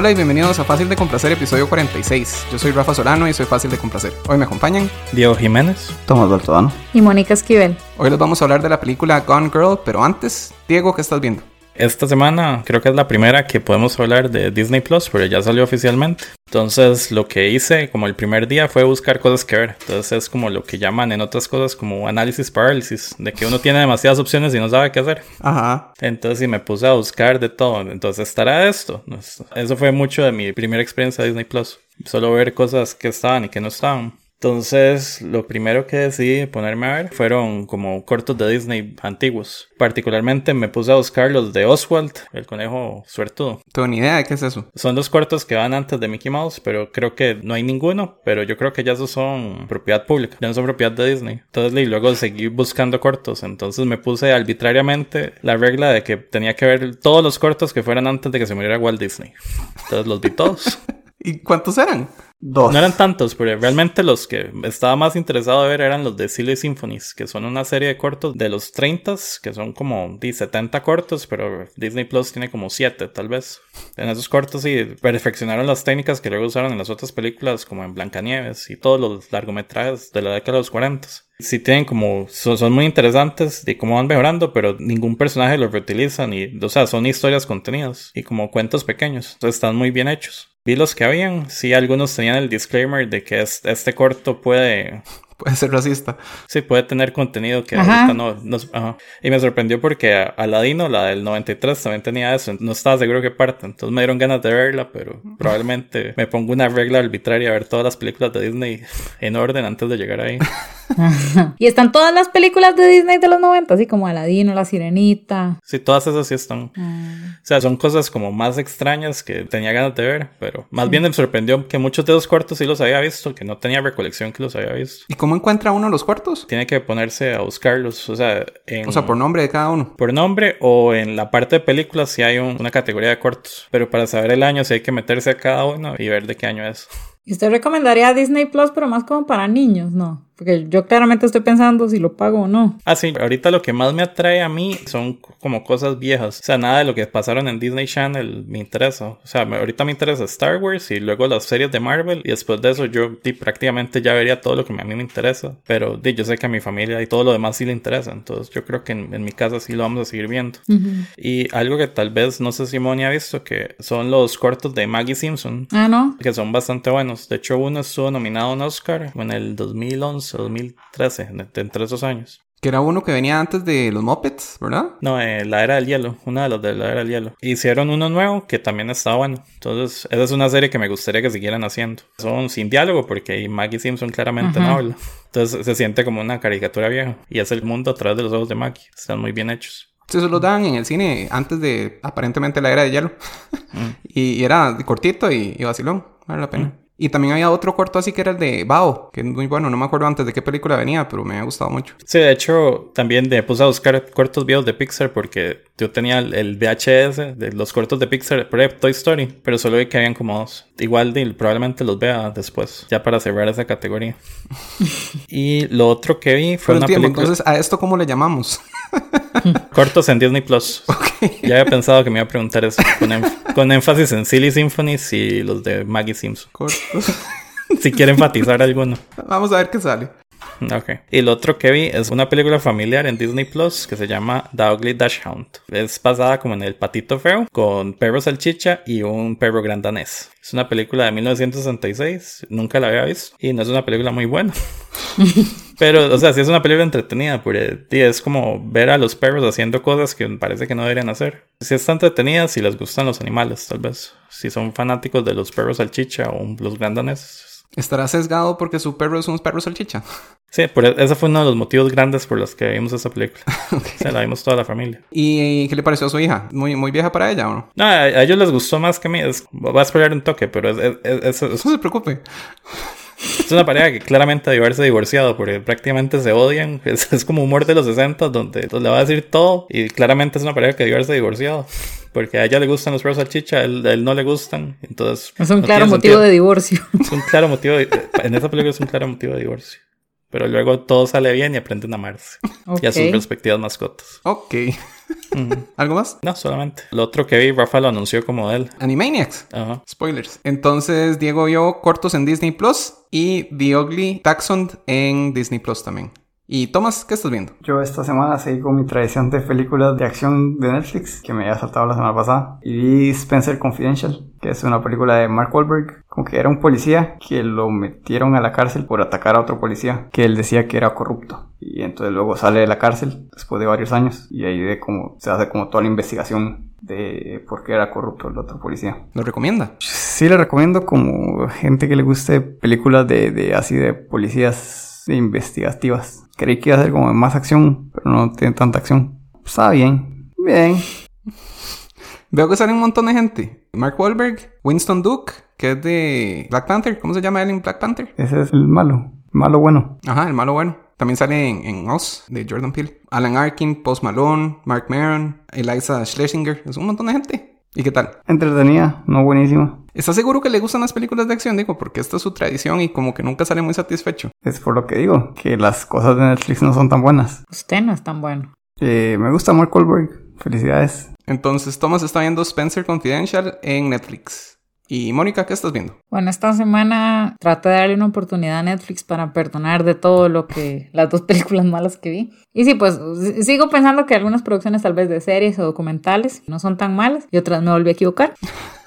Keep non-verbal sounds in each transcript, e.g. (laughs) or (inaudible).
Hola y bienvenidos a Fácil de Complacer, episodio 46. Yo soy Rafa Solano y soy Fácil de Complacer. Hoy me acompañan Diego Jiménez, Tomás Baltodano y Mónica Esquivel. Hoy les vamos a hablar de la película Gone Girl, pero antes, Diego, ¿qué estás viendo? Esta semana creo que es la primera que podemos hablar de Disney Plus, pero ya salió oficialmente. Entonces lo que hice como el primer día fue buscar cosas que ver. Entonces es como lo que llaman en otras cosas como análisis parálisis, de que uno tiene demasiadas opciones y no sabe qué hacer. Ajá. Entonces sí me puse a buscar de todo. Entonces estará esto. Eso fue mucho de mi primera experiencia de Disney Plus. Solo ver cosas que estaban y que no estaban. Entonces, lo primero que decidí ponerme a ver fueron como cortos de Disney antiguos. Particularmente me puse a buscar los de Oswald, el conejo suertudo. Tengo ni idea de qué es eso. Son los cortos que van antes de Mickey Mouse, pero creo que no hay ninguno. Pero yo creo que ya esos son propiedad pública, ya no son propiedad de Disney. Entonces, y luego seguí buscando cortos. Entonces me puse arbitrariamente la regla de que tenía que ver todos los cortos que fueran antes de que se muriera Walt Disney. Entonces los vi todos. (laughs) ¿Y cuántos eran? No eran tantos, pero realmente los que estaba más interesado de ver eran los de Silly Symphonies, que son una serie de cortos de los 30, que son como 70 cortos, pero Disney Plus tiene como 7 tal vez. En esos cortos sí perfeccionaron las técnicas que luego usaron en las otras películas, como en Blancanieves y todos los largometrajes de la década de los 40. Sí tienen como, son, muy interesantes de cómo van mejorando, pero ningún personaje los reutilizan y, o sea, son historias contenidas y como cuentos pequeños, están muy bien hechos. Vi los que habían, sí, algunos tenían el disclaimer de que este corto puede puede ser racista. Sí, puede tener contenido que ahorita no. ajá. Y me sorprendió porque Aladino, la del 93, también tenía eso. No estaba seguro que parte. Entonces me dieron ganas de verla, pero probablemente me pongo una regla arbitraria a ver todas las películas de Disney en orden antes de llegar ahí. (laughs) y están todas las películas de Disney de los 90, así como Aladino, La Sirenita. Sí, todas esas sí están. Ah. O sea, son cosas como más extrañas que tenía ganas de ver, pero más bien me sorprendió que muchos de los cortos sí los había visto, que no tenía recolección que los había visto. ¿Y cómo encuentra uno los cortos? Tiene que ponerse a buscarlos, o sea, en... O sea, por nombre de cada uno. Por nombre o en la parte de películas si hay una categoría de cortos, pero para saber el año sí hay que meterse a cada uno y ver de qué año es. ¿Y usted recomendaría Disney Plus, pero más como para niños, no? Porque yo claramente estoy pensando si lo pago o no. Ah, sí, ahorita lo que más me atrae a mí son como cosas viejas. O sea, nada de lo que pasaron en Disney Channel me interesa. O sea, ahorita me interesa Star Wars y luego las series de Marvel. Y después de eso yo prácticamente ya vería todo lo que a mí me interesa. Pero yo sé que a mi familia y todo lo demás sí le interesa. Entonces yo creo que en, mi casa sí lo vamos a seguir viendo. Y algo que tal vez no sé si Moni ha visto, que son los cortos de Maggie Simpson. Ah, ¿no? Que son bastante buenos. De hecho, uno estuvo nominado a un Oscar en el 2011 2013, entre esos años. Que era uno que venía antes de los Muppets, ¿verdad? No, eh, la Era del Hielo, una de los de la Era del Hielo. Hicieron uno nuevo que también está bueno. Entonces, esa es una serie que me gustaría que siguieran haciendo. Son sin diálogo porque Maggie Simpson claramente no habla. Entonces, se siente como una caricatura vieja. Y es el mundo a través de los ojos de Maggie. Están muy bien hechos. Se lo dan en el cine antes de aparentemente la Era del Hielo. Mm. (laughs) y, era cortito y, y vacilón. Vale la pena. Mm. Y también había otro corto así que era el de Bao, que es muy bueno, no me acuerdo antes de qué película venía, pero me ha gustado mucho. Sí, de hecho, también me puse a buscar cortos viejos de Pixar porque yo tenía el VHS de los cortos de Pixar pre Toy Story, pero solo vi que habían como dos. Igual de, probablemente los vea después, ya para cerrar esa categoría. (laughs) y lo otro que vi fue una película... Entonces, ¿a esto cómo le llamamos? (laughs) Cortos en Disney Plus. Ya había pensado que me iba a preguntar eso. Con, énfasis en Silly Symphonies y los de Maggie Simpson. Cortos. si quiere enfatizar alguno. Vamos a ver qué sale. Ok. Y el otro que vi es una película familiar en Disney Plus que se llama The Ugly Dash Hound. Es basada como en el patito feo, con perro salchicha y un perro grandanés. Es una película de 1966, nunca la había visto y no es una película muy buena. (laughs) Pero, o sea, sí es una película entretenida, porque es como ver a los perros haciendo cosas que parece que no deberían hacer. Si está entretenida, si les gustan los animales, tal vez. Si son fanáticos de los perros salchicha o los grandaneses, estará sesgado porque su perro es un perro salchicha. (laughs) Sí, por e-, ese fue uno de los motivos grandes por los que vimos esa película. (laughs) Se la vimos toda la familia. ¿Y qué le pareció a su hija? ¿Muy, muy vieja para ella o no? No, a, ellos les gustó más que a mí. Es, va a esperar un toque, pero es, no se preocupe. Es una pareja que claramente debe haberse divorciado porque prácticamente se odian. (laughs) Es, como humor de los 60 donde le va a decir todo y claramente es una pareja que debe haberse divorciado. Porque a ella le gustan los perros salchicha, a él, a él no le gustan. Entonces. Es un claro motivo de divorcio. Es un claro motivo. en esa película es un claro motivo de divorcio. Pero luego todo sale bien y aprenden a amarse. Y a sus respectivas mascotas. Ok. (laughs) ¿Algo más? No, solamente. Lo otro que vi, Rafa lo anunció como él. Animaniacs. Ajá. Spoilers. Entonces, Diego vio cortos en Disney Plus y The Ugly Dachshund en Disney Plus también. Y Tomás, ¿qué estás viendo? Yo esta semana seguí con mi tradición de películas de acción de Netflix, que me había saltado la semana pasada. Y vi Spencer Confidential, que es una película de Mark Wahlberg, como que era un policía que lo metieron a la cárcel por atacar a otro policía, que él decía que era corrupto. Y entonces luego sale de la cárcel después de varios años y ahí de como, se hace como toda la investigación de por qué era corrupto el otro policía. ¿Lo recomienda? Sí le recomiendo como gente que le guste películas de, de así de policías investigativas. Creí que iba a ser como más acción, pero no tiene tanta acción. Está bien. Bien. Veo que sale un montón de gente. Mark Wahlberg, Winston Duke, que es de Black Panther. ¿Cómo se llama él en Black Panther? Ese es el malo. Malo bueno. Ajá, el malo bueno. También sale en, en Oz, de Jordan Peele. Alan Arkin, Post Malone, Mark Maron, Eliza Schlesinger. Es un montón de gente. ¿Y qué tal? Entretenida, no buenísima. ¿Estás seguro que le gustan las películas de acción? Digo, porque esta es su tradición y como que nunca sale muy satisfecho. Es por lo que digo, que las cosas de Netflix no son tan buenas. Usted no es tan bueno. Eh, me gusta Mark Wahlberg. Felicidades. Entonces, Thomas está viendo Spencer Confidential en Netflix. Y Mónica, ¿qué estás viendo? Bueno, esta semana traté de darle una oportunidad a Netflix para perdonar de todo lo que (laughs) las dos películas malas que vi. Y sí, pues sigo pensando que algunas producciones tal vez de series o documentales no son tan malas y otras me volví a equivocar. (laughs)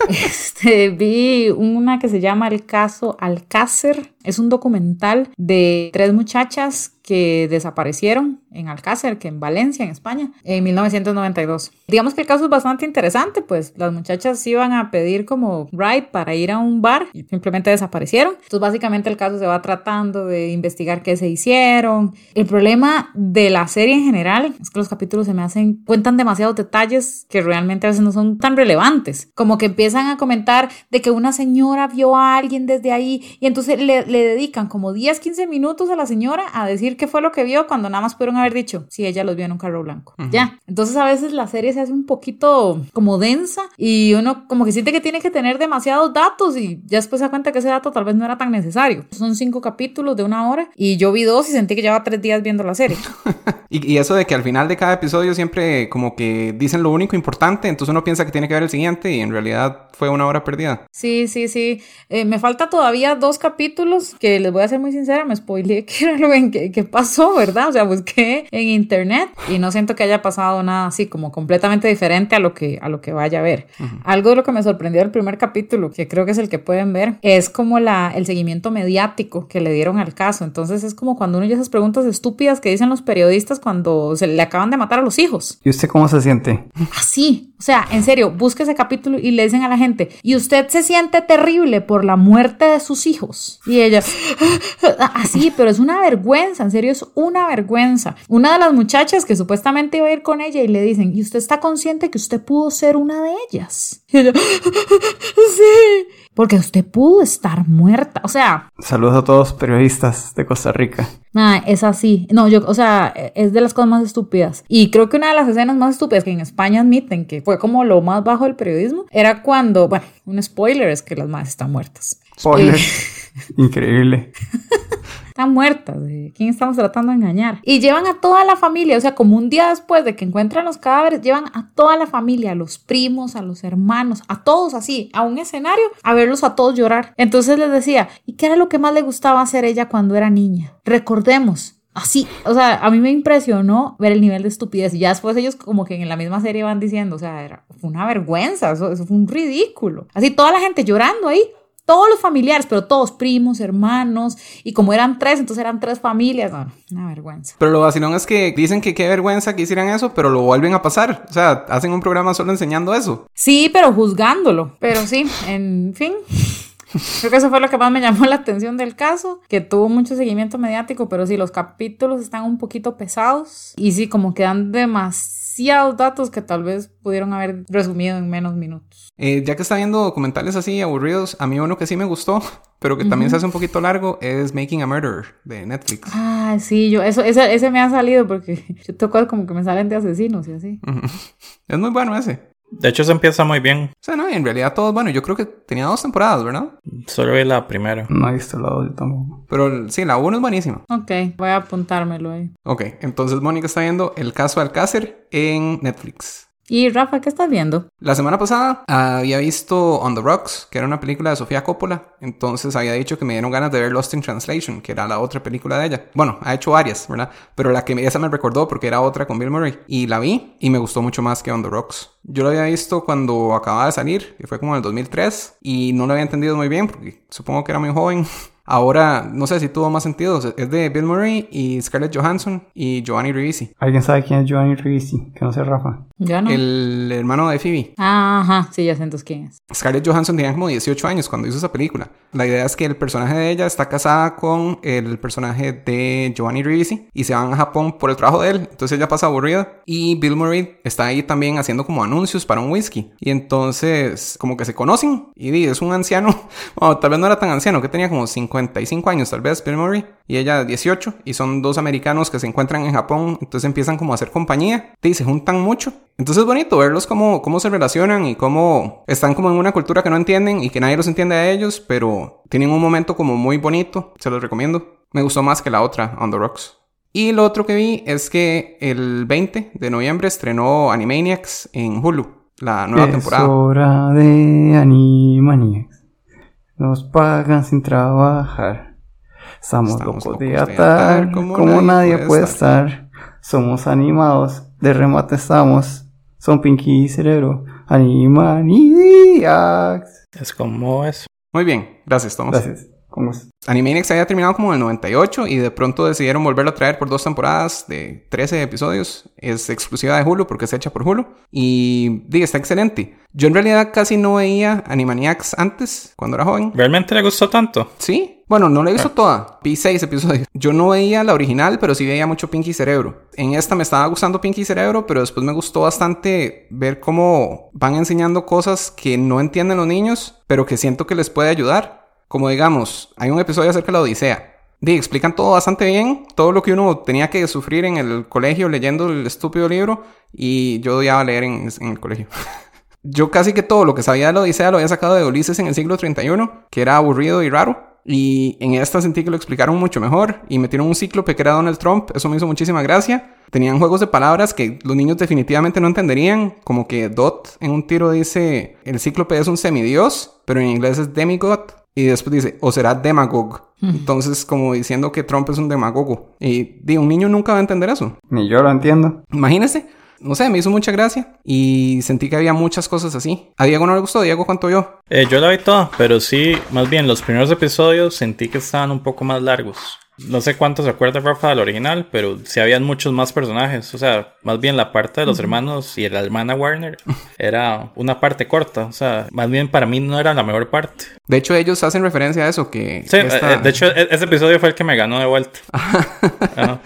Este, vi una que se llama El caso Alcácer. Es un documental de tres muchachas que desaparecieron en Alcácer, que en Valencia, en España, en 1992. Digamos que el caso es bastante interesante, pues las muchachas iban a pedir como ride para ir a un bar y simplemente desaparecieron. Entonces básicamente el caso se va tratando de investigar qué se hicieron. El problema de la serie en general es que los capítulos se me hacen, cuentan demasiados detalles que realmente a veces no son tan relevantes. Como que empiezan a comentar de que una señora vio a alguien desde ahí y entonces le, le dedican como 10, 15 minutos a la señora a decir qué fue lo que vio cuando nada más pudieron haber dicho, si ella los vio en un carro blanco. Ya. Entonces a veces la serie se hace un poquito como densa y uno como que siente que tiene que tener demasiados datos y ya después se da cuenta que ese dato tal vez no era tan necesario. Son cinco capítulos de una hora y yo vi dos y sentí que llevaba tres días viendo la serie. (laughs) Y, y eso de que al final de cada episodio siempre como que dicen lo único importante, entonces uno piensa que tiene que ver el siguiente y en realidad fue una hora perdida. Sí, sí, sí. Eh, me falta todavía dos capítulos que les voy a ser muy sincera, me spoileé (laughs) que era lo que, que- (laughs) pasó, ¿verdad? O sea, busqué en internet y no siento que haya pasado nada así como completamente diferente a lo que, a lo que vaya a ver. Algo de lo que me sorprendió del primer capítulo, que creo que es el que pueden ver, es como la, el seguimiento mediático que le dieron al caso. Entonces es como cuando uno oye esas preguntas estúpidas que dicen los periodistas cuando se le acaban de matar a los hijos. ¿Y usted cómo se siente? Así, o sea, en serio, busque ese capítulo y le dicen a la gente, y usted se siente terrible por la muerte de sus hijos. Y ella, (laughs) así, pero es una vergüenza, en serio, es una vergüenza. Una de las muchachas que supuestamente iba a ir con ella y le dicen, ¿y usted está consciente que usted pudo ser una de ellas? Y ella, (laughs) sí, porque usted pudo estar muerta. O sea, Saludos a todos los periodistas de Costa Rica. Nada, es así. No, yo, o sea, es de las cosas más estúpidas. Y creo que una de las escenas más estúpidas que en España admiten que fue como lo más bajo del periodismo era cuando, bueno, un spoiler es que las madres están muertas. Spoiler. Eh, (laughs) Increíble. están muertas. ¿De quién estamos tratando de engañar? Y llevan a toda la familia, o sea, como un día después de que encuentran los cadáveres, llevan a toda la familia, a los primos, a los hermanos, a todos así, a un escenario, a verlos a todos llorar. Entonces les decía, ¿y qué era lo que más le gustaba hacer ella cuando era niña? Recordemos. Así, o sea, a mí me impresionó ver el nivel de estupidez. Y ya después ellos como que en la misma serie van diciendo, o sea, era, fue una vergüenza, eso fue un ridículo. Así toda la gente llorando ahí, todos los familiares, pero todos primos, hermanos, y como eran tres, entonces eran tres familias. No, una vergüenza. Pero lo vacilón es que dicen que qué vergüenza que hicieran eso, pero lo vuelven a pasar. O sea, hacen un programa solo enseñando eso. Sí, pero juzgándolo. Pero sí, en fin. Creo que eso fue lo que más me llamó la atención del caso, que tuvo mucho seguimiento mediático, pero sí, los capítulos están un poquito pesados y sí, como que dan demasiados datos que tal vez pudieron haber resumido en menos minutos. Eh, ya que está viendo documentales así aburridos, a mí uno que sí me gustó, pero que también se hace un poquito largo, es Making a Murderer de Netflix. Ah, sí, yo, eso, ese, ese me ha salido porque (laughs) yo cosas como que me salen de asesinos y así. Ujú. (laughs) Es muy bueno ese. De hecho, se empieza muy bien. O sea, no, y en realidad todo, bueno, yo creo que tenía dos temporadas, ¿verdad? Solo vi la primera. No he visto la dos yo tampoco. Pero sí, la 1 es buenísima. Ok, voy a apuntármelo ahí. Ok, entonces Mónica está viendo El caso Alcácer en Netflix. Y Rafa, ¿qué estás viendo? La semana pasada había visto On the Rocks, que era una película de Sofía Coppola. Entonces había dicho que me dieron ganas de ver Lost in Translation, que era la otra película de ella. Bueno, ha hecho varias, ¿verdad? Pero la que esa me recordó porque era otra con Bill Murray. Y la vi y me gustó mucho más que On the Rocks. Yo la había visto cuando acababa de salir, que fue como en el 2003, y no lo había entendido muy bien porque supongo que era muy joven. (laughs) Ahora, no sé si tuvo más sentido. Es de Bill Murray y Scarlett Johansson y Giovanni Ribisi. ¿Alguien sabe quién es Giovanni Ribisi? Que no sé, Rafa. Ya no. El hermano de Phoebe. Ah, ajá, sí, ya sé entonces quién es. Scarlett Johansson tenía como 18 años cuando hizo esa película. La idea es que el personaje de ella está casada con el personaje de Giovanni Ribisi y se van a Japón por el trabajo de él. Entonces ella pasa aburrida y Bill Murray está ahí también haciendo como anuncios para un whisky. Y entonces como que se conocen y es un anciano, (laughs) bueno, tal vez no era tan anciano, que tenía como 55 años tal vez Bill Murray y ella 18 y son dos americanos que se encuentran en Japón, entonces empiezan como a hacer compañía y se juntan mucho. Entonces es bonito verlos cómo, cómo se relacionan y cómo están como en una cultura que no entienden y que nadie los entiende a ellos, pero tienen un momento como muy bonito, se los recomiendo. Me gustó más que la otra, On the Rocks. Y lo otro que vi es que el 20 de noviembre estrenó Animaniacs en Hulu, la nueva es temporada. hora de Animaniacs. Nos pagan sin trabajar. Estamos, Estamos locos de locos de atar, como, nadie puede estar. Somos animados, de remate estamos. Son Pinky y Cerebro. Animaniacs. Es como eso. Muy bien, gracias Tomás. Gracias. ¿Cómo es? Animaniacs había terminado como en el 98 y de pronto decidieron volverlo a traer por dos temporadas de 13 episodios. Es exclusiva de Hulu porque es hecha por Hulu. Y diga, está excelente. Yo en realidad casi no veía Animaniacs antes, cuando era joven. ¿Realmente le gustó tanto? Sí. Bueno, no la he visto toda. Vi seis episodios. Yo no veía la original, pero sí veía mucho Pinky Cerebro. En esta me estaba gustando Pinky Cerebro, pero después me gustó bastante ver cómo van enseñando cosas que no entienden los niños, pero que siento que les puede ayudar. Como digamos, hay un episodio acerca de la Odisea. Di, explican todo bastante bien, todo lo que uno tenía que sufrir en el colegio leyendo el estúpido libro y yo odiaba leer en, en el colegio. (laughs) yo casi que todo lo que sabía de la Odisea lo había sacado de Ulises en el siglo 31, que era aburrido y raro. Y en esta sentí que lo explicaron mucho mejor y metieron un cíclope que era Donald Trump, eso me hizo muchísima gracia. Tenían juegos de palabras que los niños definitivamente no entenderían, como que Dot en un tiro dice el cíclope es un semidios, pero en inglés es demigod. Y después dice, o será demagog. Entonces, como diciendo que Trump es un demagogo. Y digo, un niño nunca va a entender eso. Ni yo lo entiendo. Imagínese. No sé, me hizo mucha gracia. Y sentí que había muchas cosas así. A Diego no le gustó. Diego, ¿cuánto yo? Eh, yo la vi toda, pero sí, más bien los primeros episodios sentí que estaban un poco más largos. No sé cuánto se acuerda Rafa del original, pero sí habían muchos más personajes. O sea, más bien la parte de los hermanos y la hermana Warner era una parte corta. O sea, más bien para mí no era la mejor parte. De hecho, ellos hacen referencia a eso, que... Sí, esta- eh, de hecho, e- ese episodio fue el que me ganó de vuelta. (laughs) Ajá.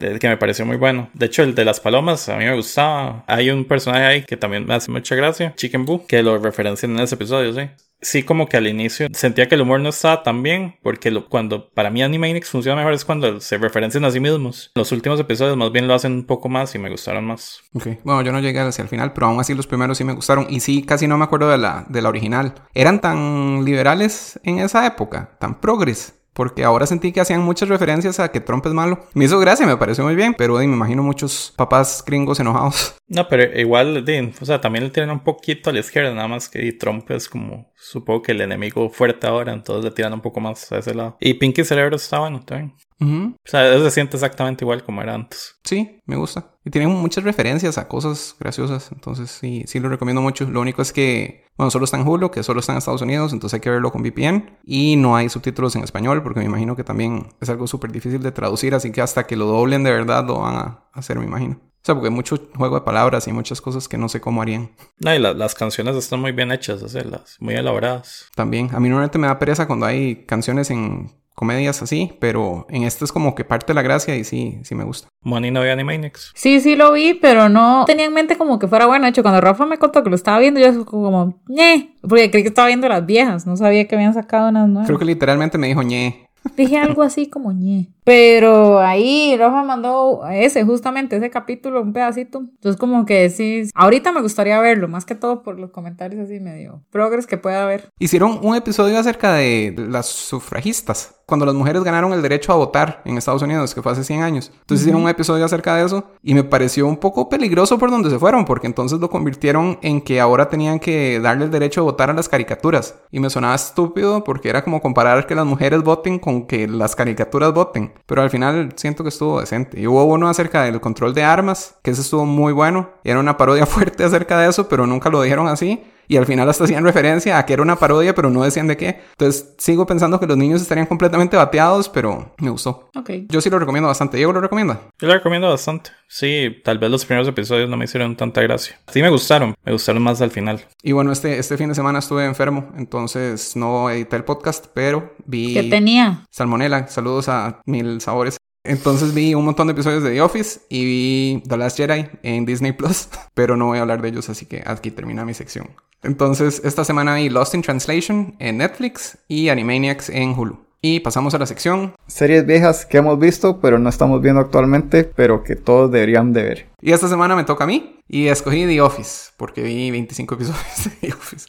Que me pareció muy bueno. De hecho, el de las palomas a mí me gustaba. Hay un personaje ahí que también me hace mucha gracia, Chicken Boo, que lo referencian en ese episodio, sí. Sí, como que al inicio sentía que el humor no estaba tan bien, porque cuando para mí Animaniacs funciona mejor es cuando se referencian a sí mismos. Los últimos episodios más bien lo hacen un poco más y me gustaron más. Ok, Bueno, yo no llegué hacia el final, pero aún así los primeros sí me gustaron. Y sí, casi no me acuerdo de la, de la original. ¿Eran tan liberales en esa época? ¿Tan progres? Porque ahora sentí que hacían muchas referencias a que Trump es malo. Me hizo gracia, me pareció muy bien, pero me imagino muchos papás gringos enojados. No, pero igual, o sea, también le tiran un poquito a la izquierda, nada más que Trump es como, supongo que el enemigo fuerte ahora, entonces le tiran un poco más a ese lado. Y Pinky Cerebro está bueno también. Ujú. O sea, se siente exactamente igual como era antes. Sí, me gusta. Y tienen muchas referencias a cosas graciosas. Entonces sí, sí lo recomiendo mucho. Lo único es que, bueno, solo está en Hulu, que solo está en Estados Unidos, entonces hay que verlo con VPN. Y no hay subtítulos en español, porque me imagino que también es algo súper difícil de traducir, así que hasta que lo doblen de verdad lo van a hacer, me imagino. O sea, porque hay mucho juego de palabras y muchas cosas que no sé cómo harían. No, y la- las canciones están muy bien hechas, o sea, las, muy elaboradas. También, a mí normalmente me da pereza cuando hay canciones en comedias así, pero en este es como que parte de la gracia y sí, sí me gusta. Money no ve Animaniacs. Sí, sí lo vi, pero no tenía en mente como que fuera bueno. De hecho, cuando Rafa me contó que lo estaba viendo, yo como, ñe, porque creí que estaba viendo las viejas, no sabía que habían sacado unas nuevas. Creo que literalmente me dijo ñe. Dije algo así como ñe. Pero ahí Roja mandó ese, justamente ese capítulo, un pedacito. Entonces, como que decís, ahorita me gustaría verlo, más que todo por los comentarios así medio progres que pueda haber. Hicieron un episodio acerca de las sufragistas, cuando las mujeres ganaron el derecho a votar en Estados Unidos, que fue hace 100 años. Entonces hicieron un episodio acerca de eso y me pareció un poco peligroso por donde se fueron, porque entonces lo convirtieron en que ahora tenían que darle el derecho a votar a las caricaturas. Y me sonaba estúpido porque era como comparar que las mujeres voten con que las caricaturas voten. Pero al final siento que estuvo decente. Y hubo uno acerca del control de armas, que ese estuvo muy bueno. Era una parodia (laughs) fuerte acerca de eso, pero nunca lo dijeron así y al final hasta hacían referencia a que era una parodia, pero no decían de qué. Entonces sigo pensando que los niños estarían completamente bateados, pero me gustó. Ok. Yo sí lo recomiendo bastante. Diego lo recomienda. Yo lo recomiendo bastante. Sí, tal vez los primeros episodios no me hicieron tanta gracia. Sí me gustaron, me gustaron más al final. Y bueno, este, este fin de semana estuve enfermo, entonces no edité el podcast, pero vi... ¿Qué tenía? Salmonela. Saludos a Mil Sabores. Entonces vi un montón de episodios de The Office y vi The Last Jedi en Disney Plus, (laughs) pero no voy a hablar de ellos, así que aquí termina mi sección. Entonces, esta semana vi Lost in Translation en Netflix y Animaniacs en Hulu. Y pasamos a la sección. Series viejas que hemos visto, pero no estamos viendo actualmente, pero que todos deberían de ver. Y esta semana me toca a mí y escogí The Office, porque vi 25 episodios de The Office.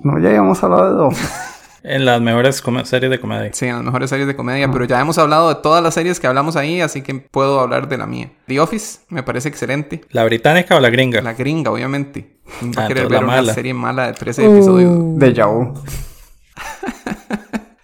No, ya habíamos hablado de Office. (laughs) En las mejores series de comedia. Sí, las mejores series de comedia, pero ya hemos hablado de todas las series que hablamos ahí, así que puedo hablar de la mía. The Office me parece excelente. ¿La británica o la gringa? La gringa, obviamente. ¿Quién va a Ah, querer entonces ver la una mala. serie mala de 13 episodios? De Vu. (laughs)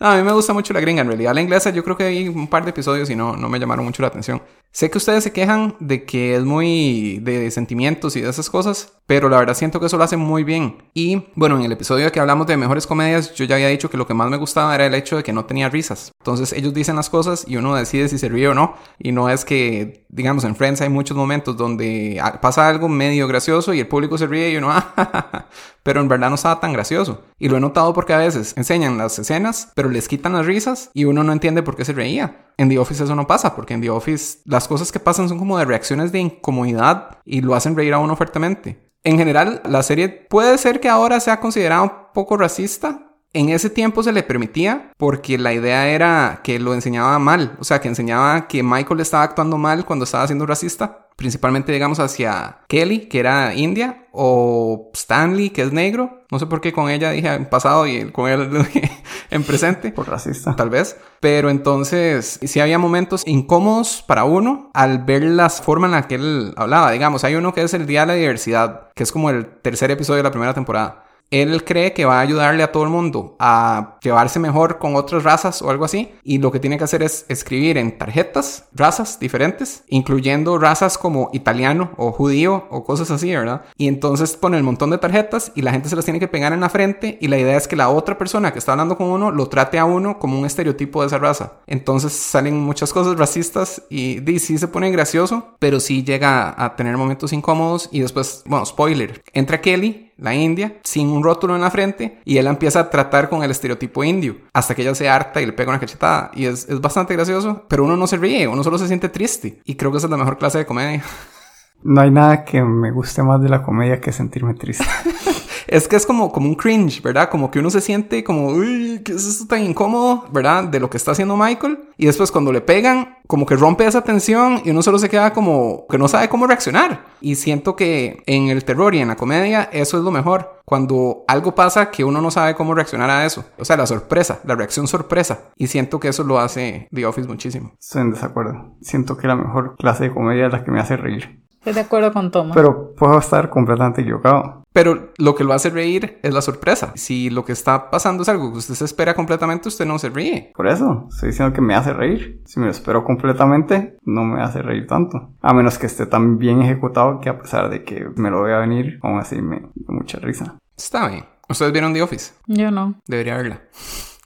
No, a mí me gusta mucho la gringa. En realidad, la inglesa yo creo que vi un par de episodios y no, no me llamaron mucho la atención. Sé que ustedes se quejan de que es muy de sentimientos y de esas cosas, pero la verdad siento que eso lo hacen muy bien. Y bueno, en el episodio que hablamos de mejores comedias, yo ya había dicho que lo que más me gustaba era el hecho de que no tenía risas. Entonces ellos dicen las cosas y uno decide si se ríe o no. Y no es que, digamos, en Friends hay muchos momentos donde pasa algo medio gracioso y el público se ríe y uno, (laughs) ah, pero en verdad no estaba tan gracioso. Y lo he notado porque a veces enseñan las escenas, pero les quitan las risas y uno no entiende por qué se reía. En The Office eso no pasa, porque en The Office las cosas que pasan son como de reacciones de incomodidad y lo hacen reír a uno fuertemente. En general, la serie puede ser que ahora sea considerada un poco racista. En ese tiempo se le permitía porque la idea era que lo enseñaba mal, o sea, que enseñaba que Michael estaba actuando mal cuando estaba siendo racista, principalmente digamos hacia Kelly, que era india, o Stanley, que es negro. No sé por qué con ella dije en pasado y con él (laughs) en presente. Por racista. Tal vez. Pero entonces, sí había momentos incómodos para uno al ver la forma en la que él hablaba. Digamos, hay uno que es el Día de la Diversidad, que es como el tercer episodio de la primera temporada. Él cree que va a ayudarle a todo el mundo a llevarse mejor con otras razas o algo así. Y lo que tiene que hacer es escribir en tarjetas razas diferentes, incluyendo razas como italiano o judío o cosas así, ¿verdad? Y entonces pone el montón de tarjetas y la gente se las tiene que pegar en la frente. Y la idea es que la otra persona que está hablando con uno lo trate a uno como un estereotipo de esa raza. Entonces salen muchas cosas racistas y, y sí se pone gracioso, pero sí llega a tener momentos incómodos. Y después, bueno, spoiler, entra Kelly la india, sin un rótulo en la frente, y él empieza a tratar con el estereotipo indio, hasta que ella se harta y le pega una cachetada. Y es, es bastante gracioso, pero uno no se ríe, uno solo se siente triste. Y creo que esa es la mejor clase de comedia. No hay nada que me guste más de la comedia que sentirme triste. (laughs) Es que es como, como un cringe, ¿verdad? Como que uno se siente como, uy, ¿qué es esto tan incómodo, ¿verdad? De lo que está haciendo Michael. Y después cuando le pegan, como que rompe esa tensión y uno solo se queda como que no sabe cómo reaccionar. Y siento que en el terror y en la comedia eso es lo mejor. Cuando algo pasa que uno no sabe cómo reaccionar a eso. O sea, la sorpresa, la reacción sorpresa. Y siento que eso lo hace The Office muchísimo. Estoy en desacuerdo. Siento que la mejor clase de comedia es la que me hace reír. Estoy de acuerdo con Thomas. Pero puedo estar completamente equivocado. Pero lo que lo hace reír es la sorpresa. Si lo que está pasando es algo que usted se espera completamente, usted no se ríe. Por eso, estoy diciendo que me hace reír. Si me lo espero completamente, no me hace reír tanto. A menos que esté tan bien ejecutado que a pesar de que me lo vea venir, aún así me da mucha risa. Está bien. ¿Ustedes vieron The Office? Yo no. Debería verla.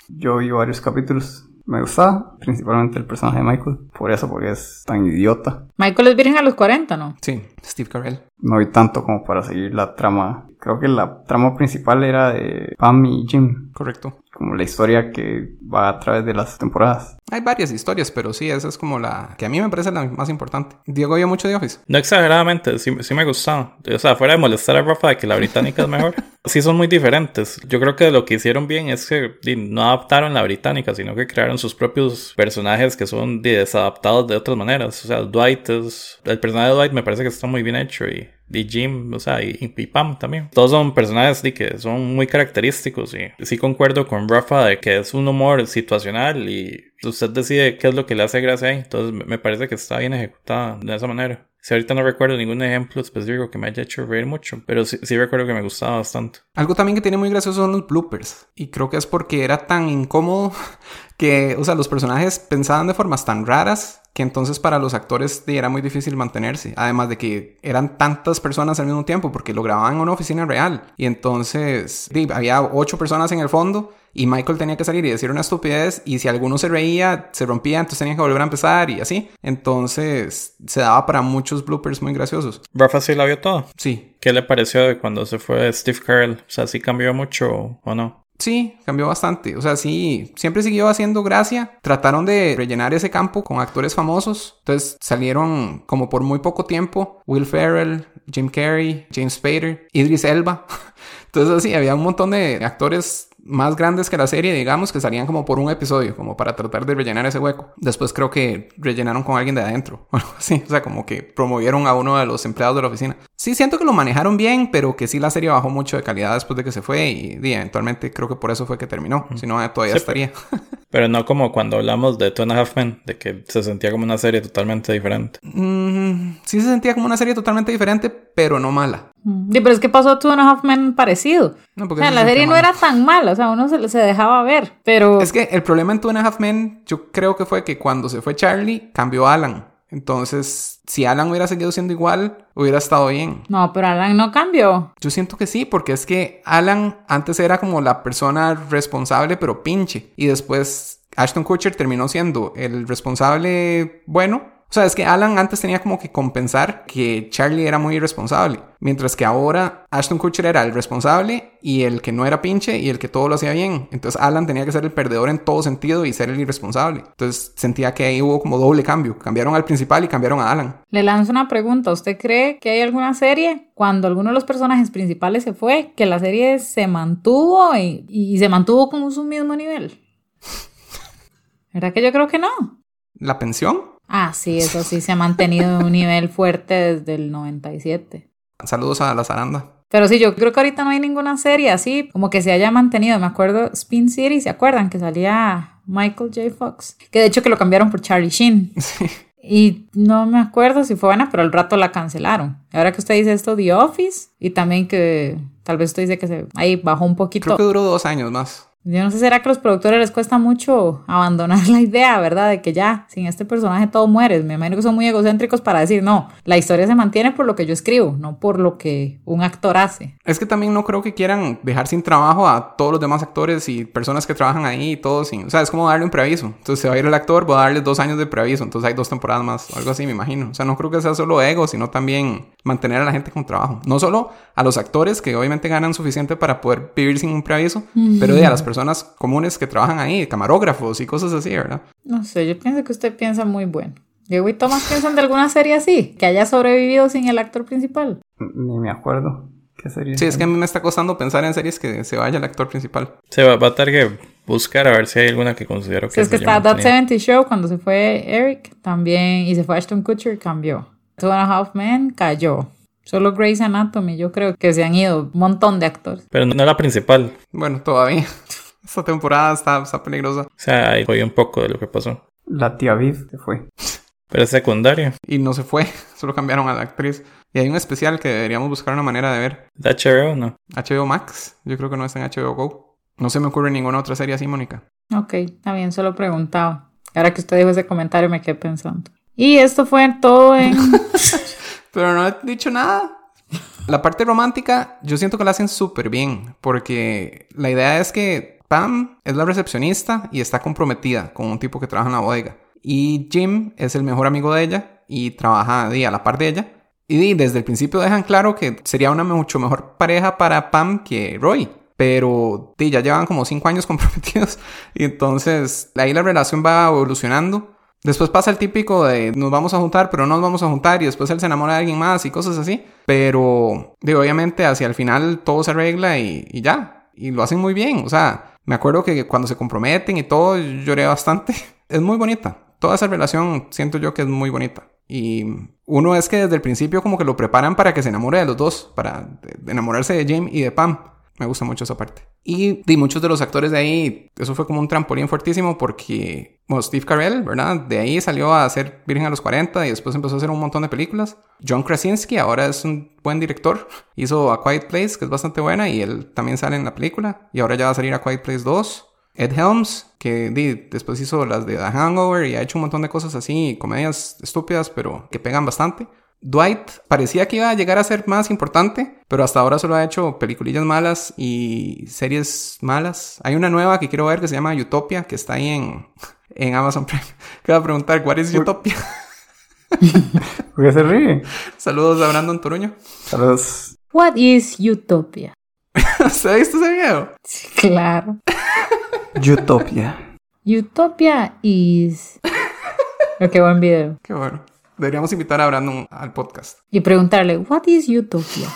Yo vi varios capítulos. Me gustaba, principalmente el personaje de Michael. Por eso, porque es tan idiota. Michael es virgen a los 40, ¿no? Sí, Steve Carell. No vi tanto como para seguir la trama. Creo que la trama principal era de Pam y Jim. Correcto. como la historia que va a través de las temporadas. Hay varias historias, pero sí, esa es como la que a mí me parece la más importante. Diego vio mucho de Office. No exageradamente, sí, sí me gustaba. O sea, fuera de molestar a Rafa de que la británica es mejor. (laughs) Sí son muy diferentes. Yo creo que lo que hicieron bien es que no adaptaron la británica, sino que crearon sus propios personajes que son desadaptados de otras maneras. O sea, Dwight es... El personaje de Dwight me parece que está muy bien hecho y y Jim, o sea, y, y, Pam también. Todos son personajes de que son muy característicos y sí concuerdo con Rafa de que es un humor situacional y usted decide qué es lo que le hace gracia ahí. Entonces me parece que está bien ejecutada de esa manera. Si ahorita no recuerdo ningún ejemplo específico que me haya hecho reír mucho, pero sí, sí, recuerdo que me gustaba bastante. Algo también que tiene muy gracioso son los bloopers. Y creo que es porque era tan incómodo (laughs) que, o sea, los personajes pensaban de formas tan raras que entonces para los actores era muy difícil mantenerse. Además de que eran tantas personas al mismo tiempo porque lo grababan en una oficina real. Y entonces había ocho personas en el fondo y Michael tenía que salir y decir una estupidez y si alguno se reía, se rompía, entonces tenía que volver a empezar y así. Entonces se daba para muchos bloopers muy graciosos. ¿Rafa sí la vio todo? Sí. ¿Qué le pareció de cuando se fue Steve Carell? O sea, ¿sí cambió mucho o no? Sí, cambió bastante. O sea, sí, siempre siguió haciendo gracia. Trataron de rellenar ese campo con actores famosos. Entonces salieron como por muy poco tiempo Will Ferrell, Jim Carrey, James Spader, Idris Elba. (laughs) Entonces así, había un montón de actores más grandes que la serie, digamos, que salían como por un episodio, como para tratar de rellenar ese hueco. Después creo que rellenaron con alguien de adentro, (laughs) o algo así. O sea, como que promovieron a uno de los empleados de la oficina. Sí, siento que lo manejaron bien, pero que sí la serie bajó mucho de calidad después de que se fue y, y eventualmente creo que por eso fue que terminó. Si no, todavía Sí, estaría. Pero no como cuando hablamos de Two and a Half Men, de que se sentía como una serie totalmente diferente. Mm, sí se sentía como una serie totalmente diferente, pero no mala. Sí, pero es que pasó Two and a Half Men parecido. No, O sea, la se serie no era tan mala, o sea, uno se, se dejaba ver, pero... Es que el problema en Two and a Half Men, yo creo que fue que cuando se fue Charlie, cambió Alan. Entonces, si Alan hubiera seguido siendo igual, hubiera estado bien. No, pero Alan no cambió. Yo siento que sí, porque es que Alan antes era como la persona responsable, pero pinche. Y después Ashton Kutcher terminó siendo el responsable bueno. O sea, es que Alan antes tenía como que compensar que Charlie era muy irresponsable. Mientras que ahora Ashton Kutcher era el responsable y el que no era pinche y el que todo lo hacía bien. Entonces Alan tenía que ser el perdedor en todo sentido y ser el irresponsable. Entonces sentía que ahí hubo como doble cambio. Cambiaron al principal y cambiaron a Alan. Le lanzo una pregunta. ¿Usted cree que hay alguna serie cuando alguno de los personajes principales se fue, que la serie se mantuvo y, y se mantuvo con su mismo nivel? (laughs) ¿Verdad que yo creo que no? ¿La pensión? Ah, sí, eso sí se ha mantenido en un nivel fuerte desde el 97. Saludos a la zaranda. Pero sí, yo creo que ahorita no hay ninguna serie así como que se haya mantenido. Me acuerdo Spin City, ¿se acuerdan? Que salía Michael J. Fox. Que de hecho que lo cambiaron por Charlie Sheen. Y no me acuerdo si fue buena, pero al rato la cancelaron. Ahora que usted dice esto, The Office, y también que tal vez usted dice que se, ahí bajó un poquito. Creo que duró dos años más. Yo no sé, ¿será que a los productores les cuesta mucho abandonar la idea, verdad? De que ya, sin este personaje todo muere. Me imagino que son muy egocéntricos para decir, no, la historia se mantiene por lo que yo escribo, no por lo que un actor hace. Es que también no creo que quieran dejar sin trabajo a todos los demás actores y personas que trabajan ahí y todos. Sin... O sea, es como darle un preaviso. Entonces se va a ir el actor, voy a darle dos años de preaviso. Entonces hay dos temporadas más, algo así, me imagino. O sea, no creo que sea solo ego, sino también mantener a la gente con trabajo. No solo a los actores, que obviamente ganan suficiente para poder vivir sin un preaviso, pero de a las personas comunes que trabajan ahí, camarógrafos y cosas así, ¿verdad? No sé, yo pienso que usted piensa muy bueno. Diego y Tomás piensan de alguna serie así, que haya sobrevivido sin el actor principal. Ni me acuerdo. ¿Qué serie? Sí, es que a mí me está costando pensar en series que se vaya el actor principal. Se va, va a tener que buscar a ver si hay alguna que considero que Si es que está That mantenido. 70 Show, cuando se fue Eric, también, y se fue Ashton Kutcher, cambió. Two and a Half Men cayó. Solo Grey's Anatomy, yo creo que se han ido un montón de actores. Pero no la principal. Bueno, todavía. (laughs) Esta temporada está, está peligrosa. O sea, ahí fue un poco de lo que pasó. La tía Viv se fue. Pero es secundario. Y no se fue, (laughs) solo cambiaron a la actriz. Y hay un especial que deberíamos buscar una manera de ver. ¿De HBO no? HBO Max, yo creo que no está en HBO Go. No se me ocurre ninguna otra serie así, Mónica. Ok, está bien, solo preguntaba. Ahora que usted dijo ese comentario me quedé pensando. Y esto fue todo en... (laughs) Pero no he dicho nada. La parte romántica, yo siento que la hacen súper bien, porque la idea es que Pam es la recepcionista y está comprometida con un tipo que trabaja en la bodega. Y Jim es el mejor amigo de ella y trabaja a la par de ella. Y desde el principio dejan claro que sería una mucho mejor pareja para Pam que Roy. pero ya llevan como cinco años (laughs) comprometidos y entonces ahí la relación va evolucionando. Después pasa el típico de nos vamos a juntar, pero no nos vamos a juntar y después él se enamora de alguien más y cosas así. Pero, digo, obviamente hacia el final todo se arregla y, y ya. Y lo hacen muy bien. O sea, me acuerdo que cuando se comprometen y todo, lloré bastante. (laughs) Es muy bonita. Toda esa relación siento yo que es muy bonita. Y uno es que desde el principio como que lo preparan para que se enamore de los dos, para enamorarse de James y de Pam. Me gusta mucho esa parte. Y, y muchos de los actores de ahí, eso fue como un trampolín fuertísimo porque, bueno, Steve Carell, ¿verdad? De ahí salió a ser Virgen a los 40 y después empezó a hacer un montón de películas. John Krasinski ahora es un buen director. Hizo A Quiet Place, que es bastante buena, y él también sale en la película. Y ahora ya va a salir A Quiet Place 2. Ed Helms, que después hizo las de The Hangover y ha hecho un montón de cosas así, comedias estúpidas, pero que pegan bastante. Dwight parecía que iba a llegar a ser más importante, pero hasta ahora solo ha hecho peliculillas malas y series malas. Hay una nueva que quiero ver que se llama Utopia, que está ahí en, (laughs) en Amazon Prime. (laughs) Que va a preguntar, ¿cuál es Utopia? (laughs) ¿Por qué se ríe? Saludos a Brandon Toruño. Saludos. What is Utopia? ¿Se ha visto ese video? Sí, claro. Utopia. Utopia is... Qué buen video. Qué bueno. Deberíamos invitar a Brandon al podcast. Y preguntarle, what is Utopia?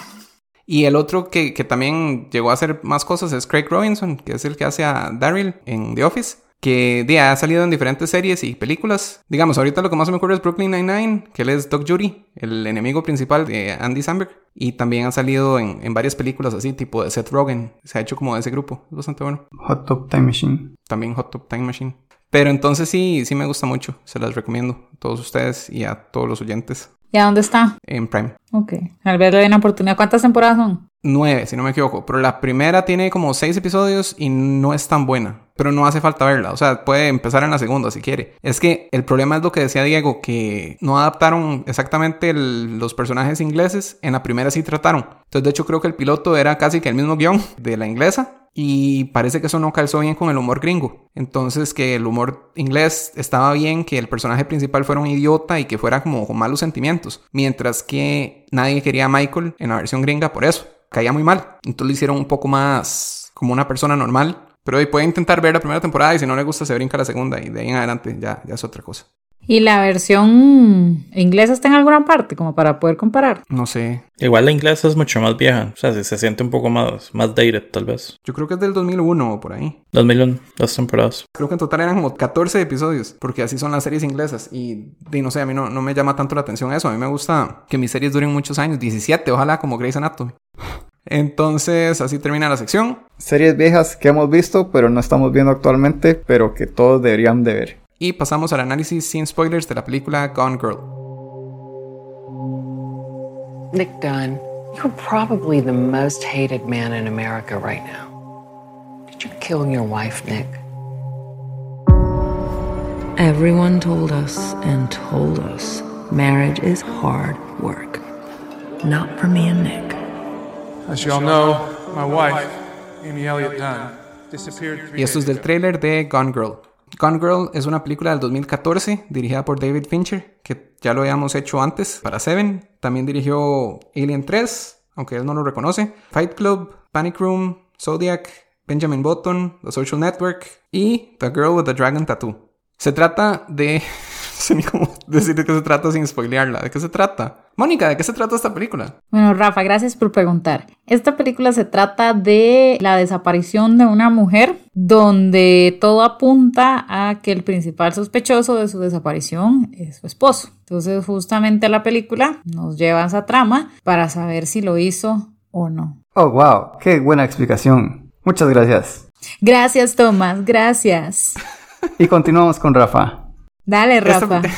Y el otro que, que también llegó a hacer más cosas es Craig Robinson, que es el que hace a Daryl en The Office. Que ya ha salido en diferentes series y películas. Digamos, ahorita lo que más me ocurre es Brooklyn Nine-Nine, que él es Doc Judy, el enemigo principal de Andy Samberg. Y también ha salido en, en, varias películas así, tipo de Seth Rogen. Se ha hecho como de ese grupo. Es bastante bueno. Hot Top Time Machine. También Hot Top Time Machine. Pero entonces sí, sí me gusta mucho. Se las recomiendo a todos ustedes y a todos los oyentes. ¿Y a dónde está? En Prime. Ok. Al ver le doy una oportunidad. ¿Cuántas temporadas son? Nueve, si no me equivoco. Pero la primera tiene como seis episodios y no es tan buena. Pero no hace falta verla. O sea, puede empezar en la segunda si quiere. Es que el problema es lo que decía Diego, que no adaptaron exactamente el, los personajes ingleses. En la primera sí trataron. Entonces, de hecho, creo que el piloto era casi que el mismo guion de la inglesa. Y parece que eso no calzó bien con el humor gringo. Entonces que el humor inglés estaba bien, que el personaje principal fuera un idiota y que fuera como con malos sentimientos. Mientras que nadie quería a Michael en la versión gringa por eso. Caía muy mal. Entonces lo hicieron un poco más como una persona normal. Pero hoy puede intentar ver la primera temporada y si no le gusta se brinca la segunda y de ahí en adelante ya, ya es otra cosa. ¿Y la versión inglesa está en alguna parte como para poder comparar? No sé. Igual la inglesa es mucho más vieja. O sea, se, se siente un poco más, más dated, tal vez. Yo creo que es del 2001 o por ahí. 2001, dos temporadas. Creo que en total eran como 14 episodios, porque así son las series inglesas. Y, y no sé, a mí no, no me llama tanto la atención eso. A mí me gusta que mis series duren muchos años, 17, ojalá como Grey's Anatomy. Entonces, así termina la sección. Series viejas que hemos visto, pero no estamos viendo actualmente, pero que todos deberían de ver. Y pasamos al análisis sin spoilers de la película Gone Girl. Nick Dunn, you're probably the most hated man in America right now. Did you kill your wife, Nick? Everyone told us and told us marriage is hard work. Not for me and Nick. As you all know, my wife, Amy Elliott Dunn, disappeared three Y esto es del tráiler de Gone Girl. Gone Girl es una película del 2014 dirigida por David Fincher, que ya lo habíamos hecho antes para Seven. También dirigió Alien 3, aunque él no lo reconoce. Fight Club, Panic Room, Zodiac, Benjamin Button, The Social Network y The Girl with the Dragon Tattoo. Se trata de... (laughs) Sé (laughs) ni cómo decir de qué se trata sin spoilearla. ¿De qué se trata? Mónica, ¿de qué se trata esta película? Bueno, Rafa, gracias por preguntar. Esta película se trata de la desaparición de una mujer donde todo apunta a que el principal sospechoso de su desaparición es su esposo. Entonces, justamente la película nos lleva a esa trama para saber si lo hizo o no. Oh, wow, qué buena explicación. Muchas gracias. Gracias, Tomás, gracias. Y continuamos con Rafa. Dale, Rafa. Esta,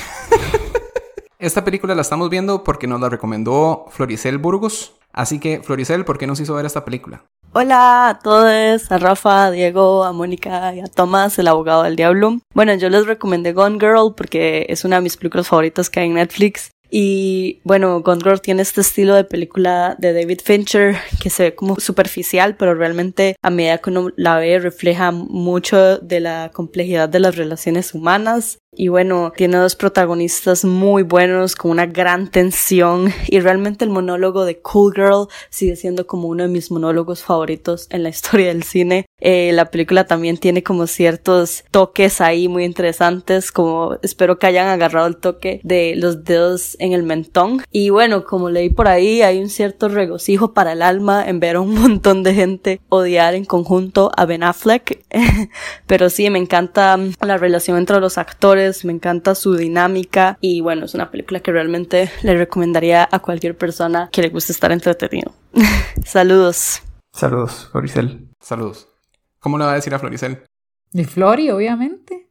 (laughs) esta película la estamos viendo porque nos la recomendó Floricel Burgos. Así que, Floricel, ¿por qué nos hizo ver esta película? Hola a todos, a Rafa, a Diego, a Mónica y a Tomás, el abogado del diablo. Bueno, yo les recomendé Gone Girl porque es una de mis películas favoritas que hay en Netflix Y bueno, Gone Girl tiene este estilo de película de David Fincher que se ve como superficial, pero realmente a medida que uno la ve refleja mucho de la complejidad de las relaciones humanas y bueno, tiene dos protagonistas muy buenos, con una gran tensión. Y realmente el monólogo de Cool Girl sigue siendo como uno de mis monólogos favoritos en la historia del cine. Eh, la película también tiene como ciertos toques ahí muy interesantes, como espero que hayan agarrado el toque de los dedos en el mentón. Y bueno, como leí por ahí, hay un cierto regocijo para el alma en ver a un (laughs) montón de gente odiar en conjunto a Ben Affleck. (laughs) Pero sí, me encanta la relación entre los actores me encanta su dinámica y bueno, es una película que realmente le recomendaría a cualquier persona que le guste estar entretenido. (laughs) Saludos. Saludos, Floricel. Saludos. ¿Cómo le va a decir a Floricel? De Flori, obviamente.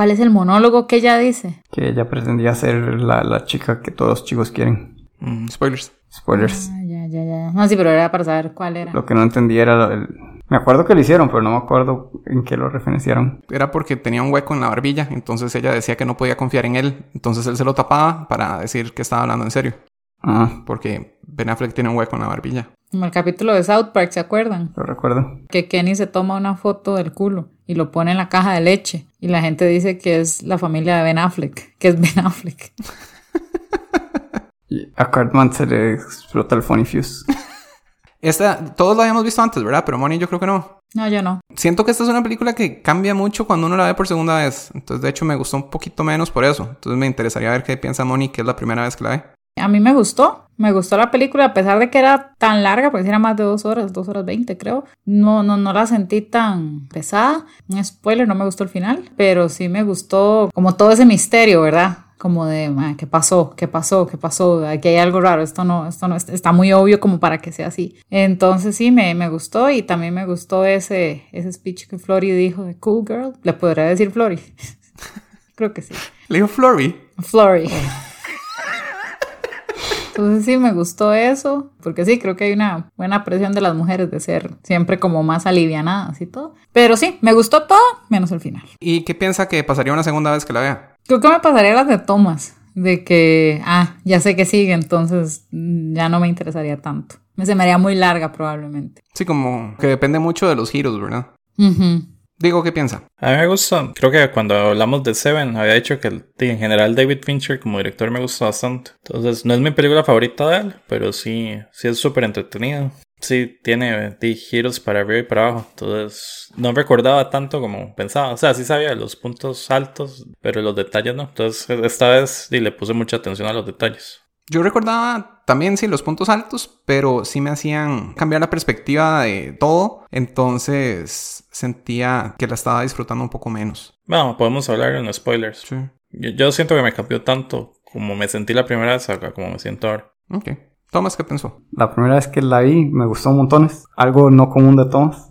¿Cuál es el monólogo que ella dice? Que ella pretendía ser la, la chica que todos los chicos quieren. Mm, spoilers. Spoilers. Ah, ya, ya, ya. No, sí, pero era para saber cuál era. Lo que no entendía era el... Me acuerdo que lo hicieron, pero no me acuerdo en qué lo referenciaron. Era porque tenía un hueco en la barbilla, entonces ella decía que no podía confiar en él, entonces él se lo tapaba para decir que estaba hablando en serio. Ah, Porque Ben Affleck tiene un hueco en la barbilla. Como el capítulo de South Park, ¿se acuerdan? lo recuerdo. Que Kenny se toma una foto del culo y lo pone en la caja de leche. Y la gente dice que es la familia de Ben Affleck, que es Ben Affleck. A Cartman se le explota el funny fuse. Esta, todos la habíamos visto antes, ¿verdad? Pero Moni yo creo que no. No, yo no. Siento que esta es una película que cambia mucho cuando uno la ve por segunda vez. Entonces, de hecho, me gustó un poquito menos por eso. Entonces, me interesaría ver qué piensa Moni, que es la primera vez que la ve. A mí me gustó, me gustó la película, a pesar de que era tan larga, porque era más de dos horas, dos horas veinte creo. No, no, no la sentí tan pesada. Un spoiler, no me gustó el final, pero sí me gustó como todo ese misterio, ¿verdad? Como de, "Ma, ¿qué pasó? ¿Qué pasó? ¿Qué pasó? Aquí hay algo raro, esto no, esto no, está muy obvio como para que sea así. Entonces sí, me, me gustó y también me gustó ese, ese speech que Flori dijo de Cool Girl. ¿Le podría decir Flori? (laughs) Creo que sí. Le dijo Flory. Flory. Entonces sí me gustó eso, porque sí, creo que hay una buena presión de las mujeres de ser siempre como más alivianadas y todo. Pero sí, me gustó todo, menos el final. ¿Y qué piensa que pasaría una segunda vez que la vea? Creo que me pasaría las de Thomas, de que, ah, ya sé que sigue, entonces mm, ya no me interesaría tanto. Me se me haría muy larga probablemente. Sí, como que depende mucho de los giros, ¿verdad? Ujú. Digo, ¿qué piensa? A mí me gusta, creo que cuando hablamos de Seven había dicho que en general David Fincher como director me gusta bastante. Entonces no es mi película favorita de él, pero sí, sí es súper entretenido. Sí, tiene di, giros para arriba y para abajo. Entonces no recordaba tanto como pensaba. O sea, sí sabía los puntos altos, pero los detalles no. Entonces esta vez di, le puse mucha atención a los detalles. Yo recordaba también, sí, los puntos altos, pero sí me hacían cambiar la perspectiva de todo. Entonces sentía que la estaba disfrutando un poco menos. Bueno, podemos hablar en spoilers. Sí. Yo, yo siento que me cambió tanto como me sentí la primera vez a como me siento ahora. Ok. Thomas, ¿qué pensó? La primera vez que la vi me gustó montones. Algo no común de Thomas.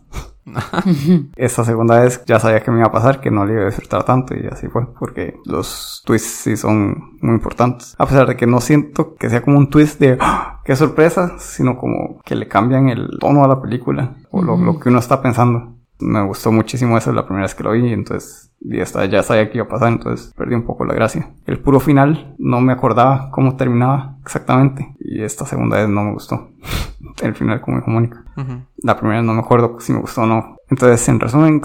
(laughs) Esta segunda vez ya sabía que me iba a pasar, que no le iba a disfrutar tanto y así fue, porque los twists sí son muy importantes. A pesar de que no siento que sea como un twist de ¡Ah! qué sorpresa, sino como que le cambian el tono a la película o lo, lo que uno está pensando. Me gustó muchísimo eso la primera vez que lo vi, entonces y esta ya sabía que iba a pasar, entonces perdí un poco la gracia. El puro final no me acordaba cómo terminaba exactamente y esta segunda vez no me gustó. (laughs) El final como dijo Mónica. La primera no me acuerdo si me gustó o no. Entonces, en resumen,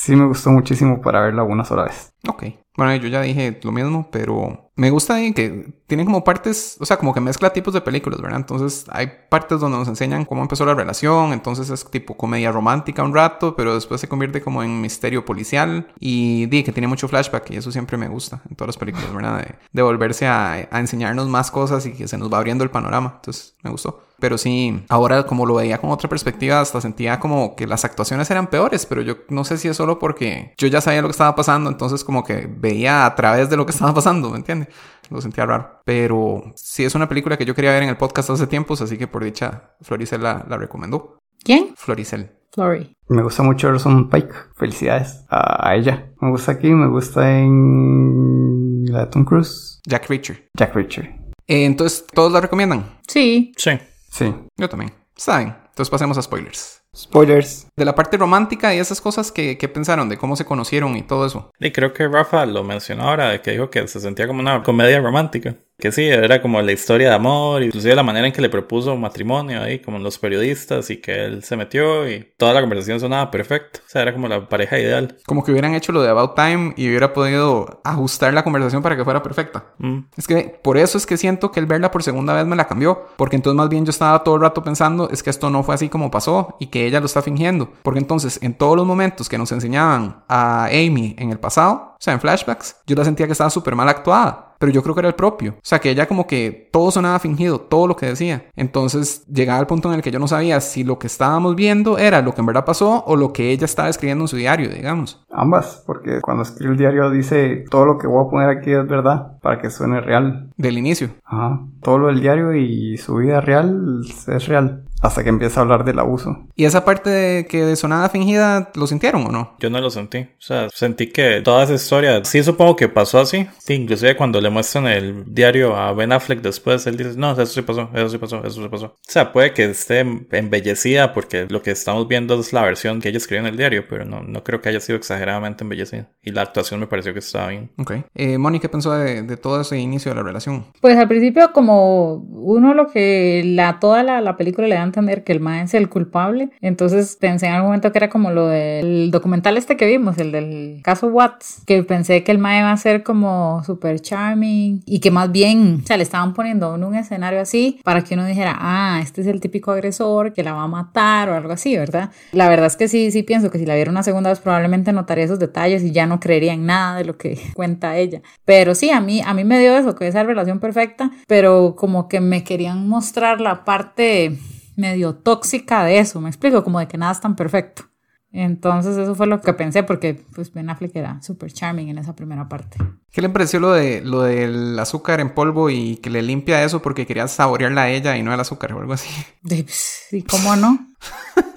sí me gustó muchísimo para verla una sola vez. Ok. Bueno, yo ya dije lo mismo, pero me gusta que tienen como partes, o sea, como que mezcla tipos de películas, ¿verdad? Entonces hay partes donde nos enseñan cómo empezó la relación, entonces es tipo comedia romántica un rato, pero después se convierte como en misterio policial y di que tiene mucho flashback y eso siempre me gusta en todas las películas, ¿verdad? De, de volverse a enseñarnos más cosas y que se nos va abriendo el panorama, entonces me gustó. Pero sí, ahora como lo veía con otra perspectiva, hasta sentía como que las actuaciones eran peores, pero yo no sé si es solo porque yo ya sabía lo que estaba pasando, entonces como que veía a través de lo que (laughs) estaba pasando, ¿me entiendes? Lo sentía raro. Pero sí es una película que yo quería ver en el podcast hace tiempos, así que por dicha Floricel la, la recomendó. ¿Quién? Floricel. Flory. Me gusta mucho Orson Pike. Felicidades a, ella. Me gusta aquí, me gusta en la de Tom Cruise. Jack Reacher. Jack Reacher. Eh, entonces, ¿todos la recomiendan? Sí. Sí. Sí. Yo también. Saben. Entonces pasemos a spoilers. Spoilers. De la parte romántica y esas cosas que, que pensaron, de cómo se conocieron y todo eso. Y creo que Rafa lo mencionó ahora, de que dijo que se sentía como una comedia romántica. Que sí, era como la historia de amor, inclusive la manera en que le propuso matrimonio ahí, como los periodistas, y que él se metió y toda la conversación sonaba perfecto. O sea, era como la pareja ideal. Como que hubieran hecho lo de About Time y hubiera podido ajustar la conversación para que fuera perfecta. Mm. Es que por eso es que siento que el verla por segunda vez me la cambió. Porque entonces más bien yo estaba todo el rato pensando, es que esto no fue así como pasó y que ella lo está fingiendo. Porque entonces en todos los momentos que nos enseñaban a Amy en el pasado, o sea, en flashbacks, yo la sentía que estaba súper mal actuada. Pero yo creo que era el propio. O sea, que ella como que todo sonaba fingido, todo lo que decía. Entonces llegaba al punto en el que yo no sabía si lo que estábamos viendo era lo que en verdad pasó o lo que ella estaba escribiendo en su diario, digamos. Ambas, porque cuando escribe el diario dice todo lo que voy a poner aquí es verdad para que suene real. Del inicio. Ajá. Todo lo del diario y su vida real es real. Hasta que empieza a hablar del abuso. ¿Y esa parte de que de sonada fingida lo sintieron o no? Yo no lo sentí. O sea, sentí que toda esa historia, sí supongo que pasó así. Sí, inclusive cuando le muestran el diario a Ben Affleck después, él dice, no, eso sí pasó, eso sí pasó, eso sí pasó. O sea, puede que esté embellecida porque lo que estamos viendo es la versión que ella escribió en el diario, pero no, no creo que haya sido exageradamente embellecida. Y la actuación me pareció que estaba bien. Ok. Eh, Moni, ¿qué pensó de, de todo ese inicio de la relación? Pues al principio como uno lo que la toda la, la película le da a entender que el mae es el culpable, entonces pensé en algún momento que era como lo del documental este que vimos, el del caso Watts, que pensé que el mae va a ser como super charming y que más bien, o sea, le estaban poniendo en un escenario así para que uno dijera, ah, este es el típico agresor que la va a matar o algo así, ¿verdad? La verdad es que sí, sí pienso que si la viera una segunda vez probablemente notaría esos detalles y ya no creería en nada de lo que (laughs) cuenta ella. Pero sí, a mí, a mí me dio eso, que esa relación perfecta, pero como que me querían mostrar la parte medio tóxica de eso, me explico, como de que nada es tan perfecto. Entonces eso fue lo que pensé porque pues Ben Affleck era súper charming en esa primera parte. ¿Qué le pareció lo de lo del azúcar en polvo y que le limpia eso porque quería saborearla a ella y no el azúcar o algo así? De, pues, ¿Y cómo no?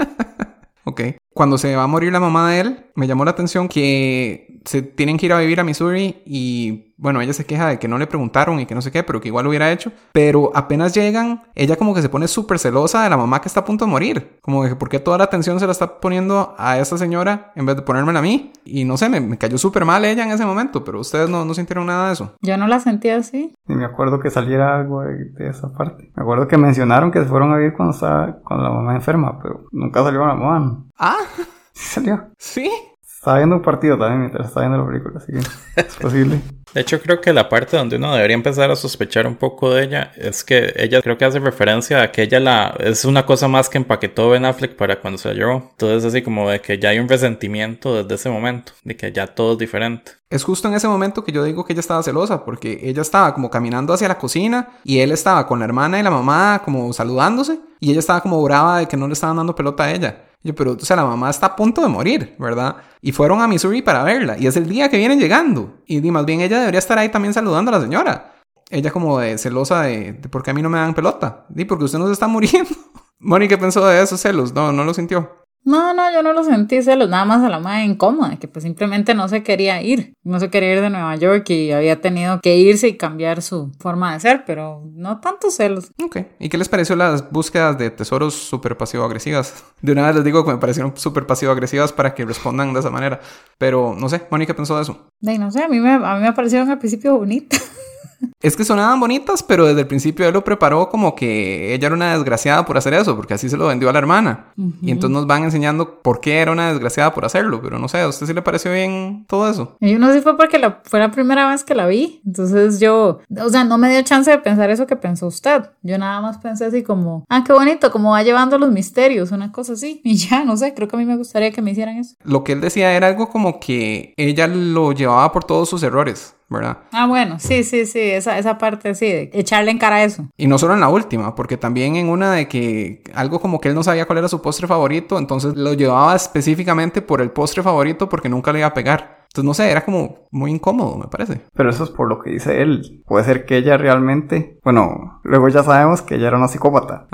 (laughs) ok. Cuando se va a morir la mamá de él, me llamó la atención que se tienen que ir a vivir a Missouri y bueno, ella se queja de que no le preguntaron y que no sé qué, pero que igual lo hubiera hecho. Pero apenas llegan, ella como que se pone súper celosa de la mamá que está a punto de morir. Como de que por qué toda la atención se la está poniendo a esa señora en vez de ponérmela a mí. Y no sé, me, me cayó súper mal ella en ese momento, pero ustedes no, no sintieron nada de eso. Yo no la sentí así. Ni me acuerdo que saliera algo de, de esa parte. Me acuerdo que mencionaron que se fueron a vivir cuando estaba con la mamá enferma, pero nunca salió la mamá. Ah, (laughs) Sí salió. sí. Estaba viendo un partido también mientras estaba viendo la película, así que es posible. De hecho, creo que la parte donde uno debería empezar a sospechar un poco de ella es que ella creo que hace referencia a que ella la es una cosa más que empaquetó Ben Affleck para cuando se la llevó. Entonces, así como de que ya hay un resentimiento desde ese momento, de que ya todo es diferente. Es justo en ese momento que yo digo que ella estaba celosa, porque ella estaba como caminando hacia la cocina y él estaba con la hermana y la mamá como saludándose y ella estaba como brava de que no le estaban dando pelota a ella. Yo, pero, o sea, la mamá está a punto de morir, ¿verdad? Y fueron a Missouri para verla. Y es el día que vienen llegando. Y, di, más bien ella debería estar ahí también saludando a la señora. Ella como de celosa de, de por qué a mí no me dan pelota. Di, porque usted no está muriendo. (laughs) ¿qué pensó de esos celos? No, no lo sintió. No, no, yo no lo sentí celos, nada más a la madre incómoda, que pues simplemente no se quería ir, no se quería ir de Nueva York y había tenido que irse y cambiar su forma de ser, pero no tanto celos. Ok. ¿Y qué les pareció las búsquedas de tesoros súper pasivo-agresivas? De una vez les digo que me parecieron súper pasivo-agresivas para que respondan de esa manera. Pero no sé, ¿qué pensó de eso? De, no sé, a mí me, a mí me parecieron al principio bonitas. (laughs) Es que sonaban bonitas, pero desde el principio él lo preparó como que ella era una desgraciada por hacer eso, porque así se lo vendió a la hermana. Y entonces nos van enseñando por qué era una desgraciada por hacerlo, pero no sé, ¿a usted sí le pareció bien todo eso? Yo no sé fue porque la, fue la primera vez que la vi, entonces yo, o sea, no me dio chance de pensar eso que pensó usted. Yo nada más pensé así como, ah, qué bonito, como va llevando los misterios, una cosa así. (laughs) Y ya, no sé, creo que a mí me gustaría que me hicieran eso. Lo que él decía era algo como que ella lo llevaba por todos sus errores. ¿Verdad? Ah, bueno, sí, sí, sí, esa, esa parte sí, de echarle en cara eso. Y no solo en la última, porque también en una de que algo como que él no sabía cuál era su postre favorito, entonces lo llevaba específicamente por el postre favorito porque nunca le iba a pegar. Entonces, no sé, era como muy incómodo, me parece. Pero eso es por lo que dice él. Puede ser que ella realmente, bueno, luego ya sabemos que ella era una psicópata.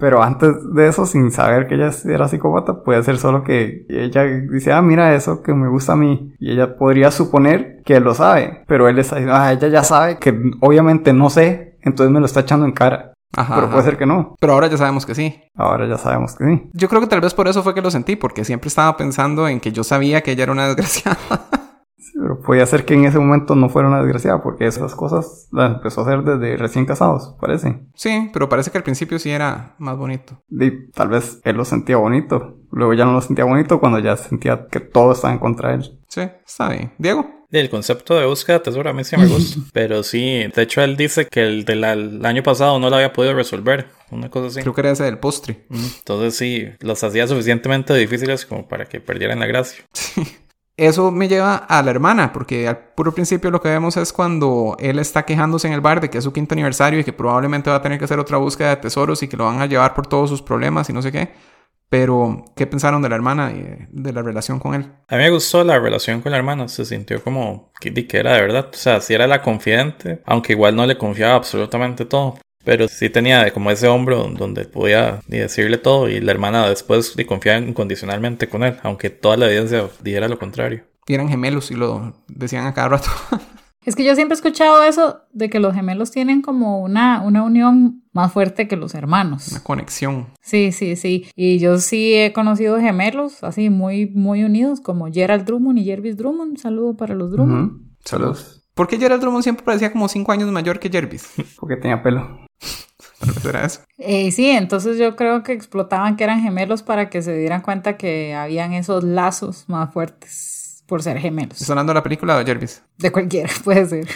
Pero antes de eso, sin saber que ella era psicópata, puede ser solo que ella dice, ah, mira eso que me gusta a mí. Y ella podría suponer que él lo sabe. Pero él está diciendo, ah, ella ya sabe que obviamente no sé, entonces me lo está echando en cara. Ajá, Pero puede ajá. ser que no. Pero ahora ya sabemos que sí. Ahora ya sabemos que sí. Yo creo que tal vez por eso fue que lo sentí, porque siempre estaba pensando en que yo sabía que ella era una (laughs) desgraciada. Sí, pero podía ser que en ese momento no fuera una desgraciada, porque esas cosas las empezó a hacer desde recién casados, parece. Sí, pero parece que al principio sí era más bonito. Y tal vez él lo sentía bonito, luego ya no lo sentía bonito cuando ya sentía que todo estaba en contra de él. Sí, está bien. Diego. El concepto de búsqueda de tesoro a mí sí me gusta. (laughs) Pero sí, de hecho él dice que el del al- año pasado no lo había podido resolver. Una cosa así. Creo que era ese del postre. Entonces sí, los hacía suficientemente difíciles como para que perdieran la gracia. (laughs) Eso me lleva a la hermana, porque al puro principio lo que vemos es cuando él está quejándose en el bar de que es su quinto aniversario y que probablemente va a tener que hacer otra búsqueda de tesoros y que lo van a llevar por todos sus problemas y no sé qué. Pero, ¿qué pensaron de la hermana y de- la relación con él? A mí me gustó la relación con la hermana, se sintió como que, era de verdad. O sea, sí era la confidente, aunque igual no le confiaba absolutamente todo. Pero sí tenía como ese hombro donde podía decirle todo y la hermana después di, confiaba incondicionalmente con él, aunque toda la evidencia dijera lo contrario. Y eran gemelos y lo decían a cada rato. (laughs) Es que yo siempre he escuchado eso de que los gemelos tienen como una, una unión más fuerte que los hermanos. Una conexión. Sí, sí, sí. Y yo sí he conocido gemelos así muy, muy unidos como Gerald Drummond y Jervis Drummond. Saludo para los Drummond. Saludos. ¿Por qué Gerald Drummond siempre parecía como 5 años mayor que Jervis? (laughs) Porque tenía pelo. (laughs) Era eso. Eh, sí, entonces yo creo que explotaban que eran gemelos para que se dieran cuenta que habían esos lazos más fuertes por ser gemelos. De la película de Jervis. De cualquiera, (laughs) puede ser.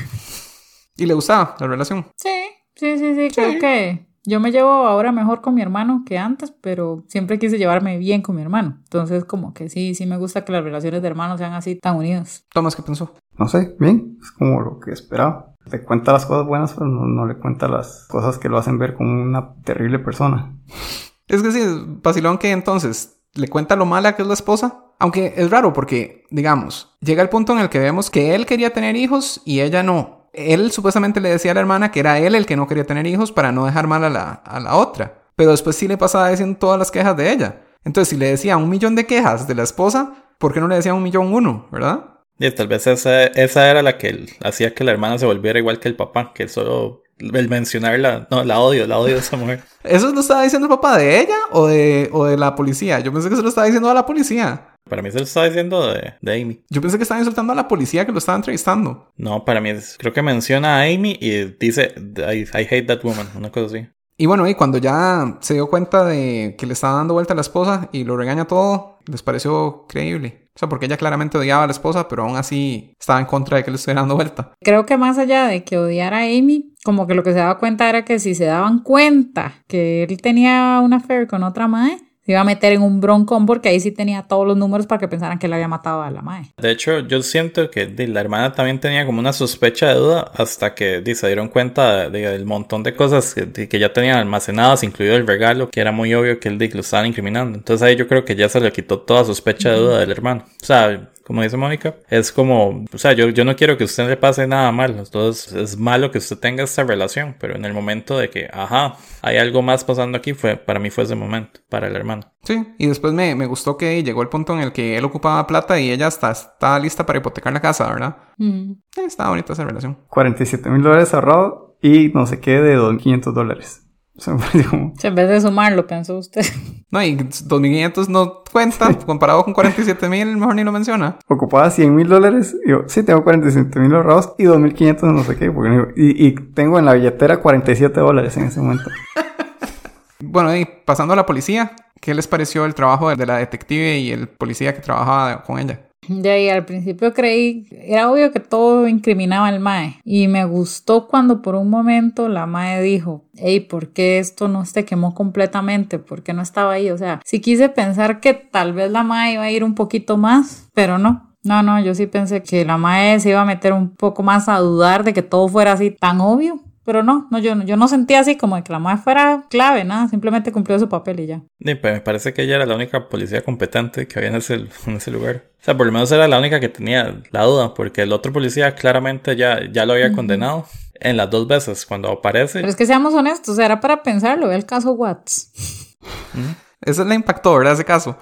Y le gustaba la relación. Sí, sí, sí, sí, creo que yo me llevo ahora mejor con mi hermano que antes, pero siempre quise llevarme bien con mi hermano. Entonces, como que sí, sí me gusta que las relaciones de hermanos sean así tan unidas. Tomás, ¿qué pensó? No sé, bien, es como lo que esperaba. Le cuenta las cosas buenas, pero no, le cuenta las cosas que lo hacen ver como una terrible persona. Es que sí, vacilón que entonces le cuenta lo mala que es la esposa. Aunque es raro porque, digamos, llega el punto en el que vemos que él quería tener hijos y ella no. Él supuestamente le decía a la hermana que era él el que no quería tener hijos para no dejar mal a la, a la otra. Pero después sí le pasaba diciendo todas las quejas de ella. Entonces, si le decía un millón de quejas de la esposa, ¿por qué no le decía un millón uno, verdad? Y tal vez esa, esa era la que hacía que la hermana se volviera igual que el papá, que solo el mencionarla, no, la odio, la odio esa mujer. (laughs) ¿Eso lo estaba diciendo el papá de ella o de, o de la policía? Yo pensé que se lo estaba diciendo a la policía. Para mí se lo estaba diciendo de, de Amy. Yo pensé que estaba insultando a la policía que lo estaba entrevistando. No, para mí es- creo que menciona a Amy y dice I, I hate that woman, una cosa así. Y bueno, y cuando ya se dio cuenta de que le estaba dando vuelta a la esposa y lo regaña todo, les pareció creíble. O sea, porque ella claramente odiaba a la esposa, pero aún así estaba en contra de que le estuviera dando vuelta. Creo que más allá de que odiara a Amy, como que lo que se daba cuenta era que si se daban cuenta que él tenía una affair con otra madre, se iba a meter en un broncón porque ahí sí tenía todos los números para que pensaran que él había matado a la madre. De hecho, yo siento que la hermana también tenía como una sospecha de duda hasta que se dieron cuenta de- del montón de cosas que, ya tenían almacenadas, incluido el regalo, que era muy obvio que él lo estaban incriminando. Entonces ahí yo creo que ya se le quitó toda sospecha de duda del hermano. O sea, como dice Mónica, es como, o sea, yo, yo no quiero que a usted le pase nada malo. Entonces es malo que usted tenga esta relación, pero en el momento de que, ajá, hay algo más pasando aquí, fue para mí fue ese momento, para el hermano. Sí, y después me, me gustó que llegó el punto en el que él ocupaba plata y ella hasta estaba lista para hipotecar la casa, ¿verdad? Mm. Eh, estaba bonita esa relación. 47 mil dólares ahorrados y no sé qué de 2.500 dólares. (laughs) Sea, como... En vez de sumarlo, pensó usted. (laughs) No, y 2.500 no cuenta, comparado con 47.000, mejor ni lo menciona. Ocupaba 100 mil dólares. y Yo, sí, tengo 47 mil ahorrados y 2.500 no sé qué. porque- y, y tengo en la billetera 47 dólares en ese momento. (laughs) Bueno, y pasando a la policía, ¿qué les pareció el trabajo de la detective y el policía que trabajaba con ella? De ahí al principio creí, era obvio que todo incriminaba al Mae. Y me gustó cuando por un momento la Mae dijo, hey, ¿por qué esto no se quemó completamente? ¿Por qué no estaba ahí? O sea, sí quise pensar que tal vez la Mae iba a ir un poquito más, pero no. No, no, yo sí pensé que la Mae se iba a meter un poco más a dudar de que todo fuera así tan obvio. Pero no, no yo, no- yo no sentía así como de que la Mae fuera clave, nada, simplemente cumplió su papel y ya. Y, pues, me parece que ella era la única policía competente que había en ese, (laughs) en ese lugar. O sea, por lo menos era la única que tenía la duda, porque el otro policía claramente ya, ya lo había condenado en las dos veces. Cuando aparece, Pero es que seamos honestos, era para pensarlo, el caso Watts. Eso le impactó, ¿verdad? Ese caso.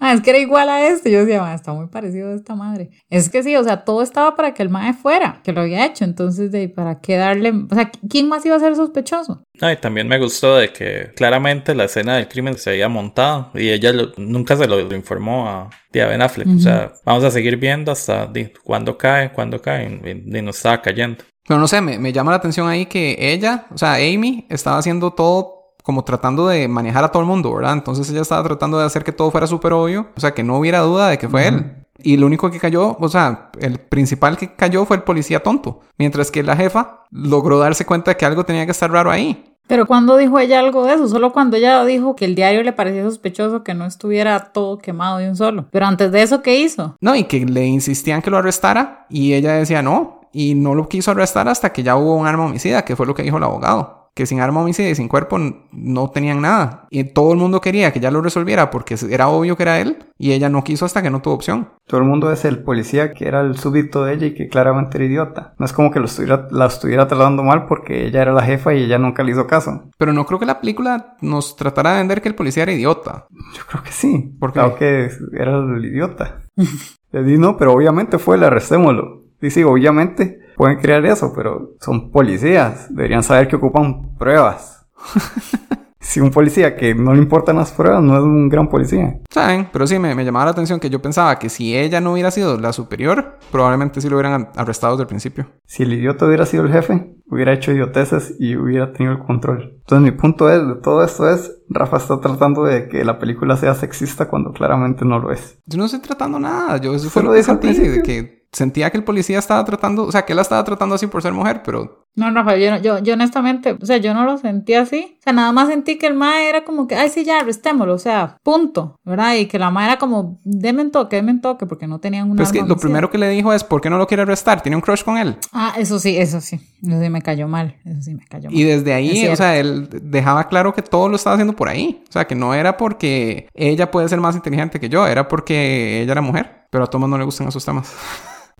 Ah, es que era igual a este. Yo decía, "Ma, está muy parecido a esta madre. Es que sí, o sea, todo estaba para que el mae fuera, que lo había hecho. Entonces, de, ¿para qué darle? O sea, ¿quién más iba a ser sospechoso? No, y también me gustó de que claramente la escena del crimen se había montado y ella lo- nunca se lo, lo informó a, a Ben Affleck. O sea, vamos a seguir viendo hasta cuándo cae, cuándo cae, y, y no estaba cayendo. Pero no sé, me, me llama la atención ahí que ella, o sea, Amy, estaba haciendo todo como tratando de manejar a todo el mundo, ¿verdad? Entonces ella estaba tratando de hacer que todo fuera súper obvio, o sea, que no hubiera duda de que fue él. Y lo único que cayó, o sea, el principal que cayó fue el policía tonto, mientras que la jefa logró darse cuenta de que algo tenía que estar raro ahí. Pero cuando dijo ella algo de eso, solo cuando ella dijo que el diario le parecía sospechoso que no estuviera todo quemado de un solo. Pero antes de eso, ¿qué hizo? No, y que le insistían que lo arrestara y ella decía no, y no lo quiso arrestar hasta que ya hubo un arma homicida, que fue lo que dijo el abogado. Que sin arma homicida y sin cuerpo no tenían nada. Y todo el mundo quería que ya lo resolviera porque era obvio que era él y ella no quiso hasta que no tuvo opción. Todo el mundo es el policía que era el súbdito de ella y que claramente era idiota. No es como que lo estuviera, la estuviera tratando mal porque ella era la jefa y ella nunca le hizo caso. Pero no creo que la película nos tratara de vender que el policía era idiota. Yo creo que sí. ¿Por qué? Claro que era el idiota. (laughs) Le di no, pero obviamente fue el arrestémoslo. Y sí, obviamente pueden crear eso, pero son policías. Deberían saber que ocupan pruebas. (laughs) si un policía que no le importan las pruebas no es un gran policía. ¿Saben? Pero sí, me, me llamaba la atención que yo pensaba que si ella no hubiera sido la superior, probablemente sí lo hubieran arrestado desde el principio. Si el idiota hubiera sido el jefe, hubiera hecho idioteces y hubiera tenido el control. Entonces mi punto es, de todo esto es, Rafa está tratando de que la película sea sexista cuando claramente no lo es. Yo no estoy tratando nada. Yo eso fue lo que sentí. De que sentía que el policía estaba tratando, o sea, que la estaba tratando así por ser mujer, pero No, Rafa, yo, no- yo, yo honestamente, o sea, yo no lo sentí así. O sea, nada más sentí que el mae era como que, ay, sí, ya, arrestémoslo, o sea, punto, ¿verdad? Y que la mae era como, denme un toque, denme un toque, porque no tenían una Pero es que lo primero que le dijo es, ¿por qué no lo quiere arrestar? ¿Tiene un crush con él? Ah, eso sí, eso sí. Eso sí me cayó mal. Eso sí me cayó mal. Y desde Es ahí, o sea, él dejaba claro que todo lo estaba haciendo por ahí. O sea, que no era porque ella puede ser más inteligente que yo, era porque ella era mujer. Pero a Thomas no le gustan esos temas.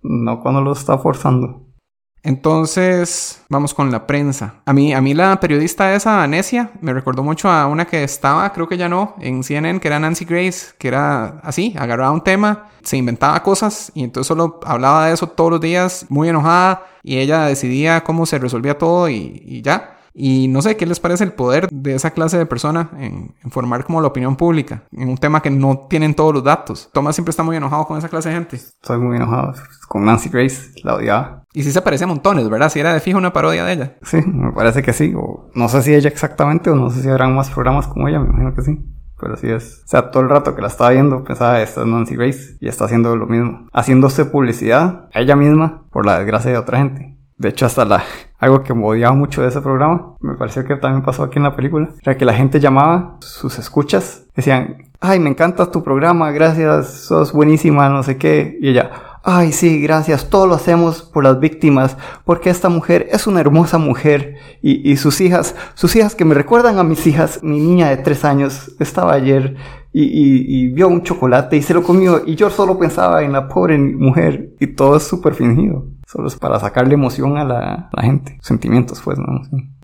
No cuando lo está forzando. Entonces, vamos con la prensa. A mí, a mí la periodista esa, Necia, me recordó mucho a una que estaba, creo que ya no, en CNN, que era Nancy Grace, que era así, agarraba un tema, se inventaba cosas y entonces solo hablaba de eso todos los días, muy enojada, y ella decidía cómo se resolvía todo y, y ya. Y no sé qué les parece el poder de esa clase de persona en, en formar como la opinión pública en un tema que no tienen todos los datos. Thomas siempre está muy enojado con esa clase de gente. Estoy muy enojado con Nancy Grace, la odiaba. Y sí se parece a montones, ¿verdad? Si era de fijo una parodia de ella. Sí, me parece que sí. O no sé si ella exactamente, o no sé si habrán más programas como ella, me imagino que sí. Pero sí es. O sea, todo el rato que la estaba viendo pensaba, esta es Nancy Grace y está haciendo lo mismo. Haciéndose publicidad a ella misma por la desgracia de otra gente. De hecho, hasta la, algo que me odiaba mucho de ese programa, me pareció que también pasó aquí en la película, era que la gente llamaba, sus escuchas, decían, ay, me encanta tu programa, gracias, sos buenísima, no sé qué. Y ella, ay, sí, gracias, todo lo hacemos por las víctimas, porque esta mujer es una hermosa mujer. Y, y sus hijas, sus hijas que me recuerdan a mis hijas, mi niña de tres años estaba ayer y, y- y vio un chocolate y se lo comió y yo solo pensaba en la pobre mujer y todo es súper fingido. Solo es para sacarle emoción a la, gente. Sentimientos, pues, ¿no?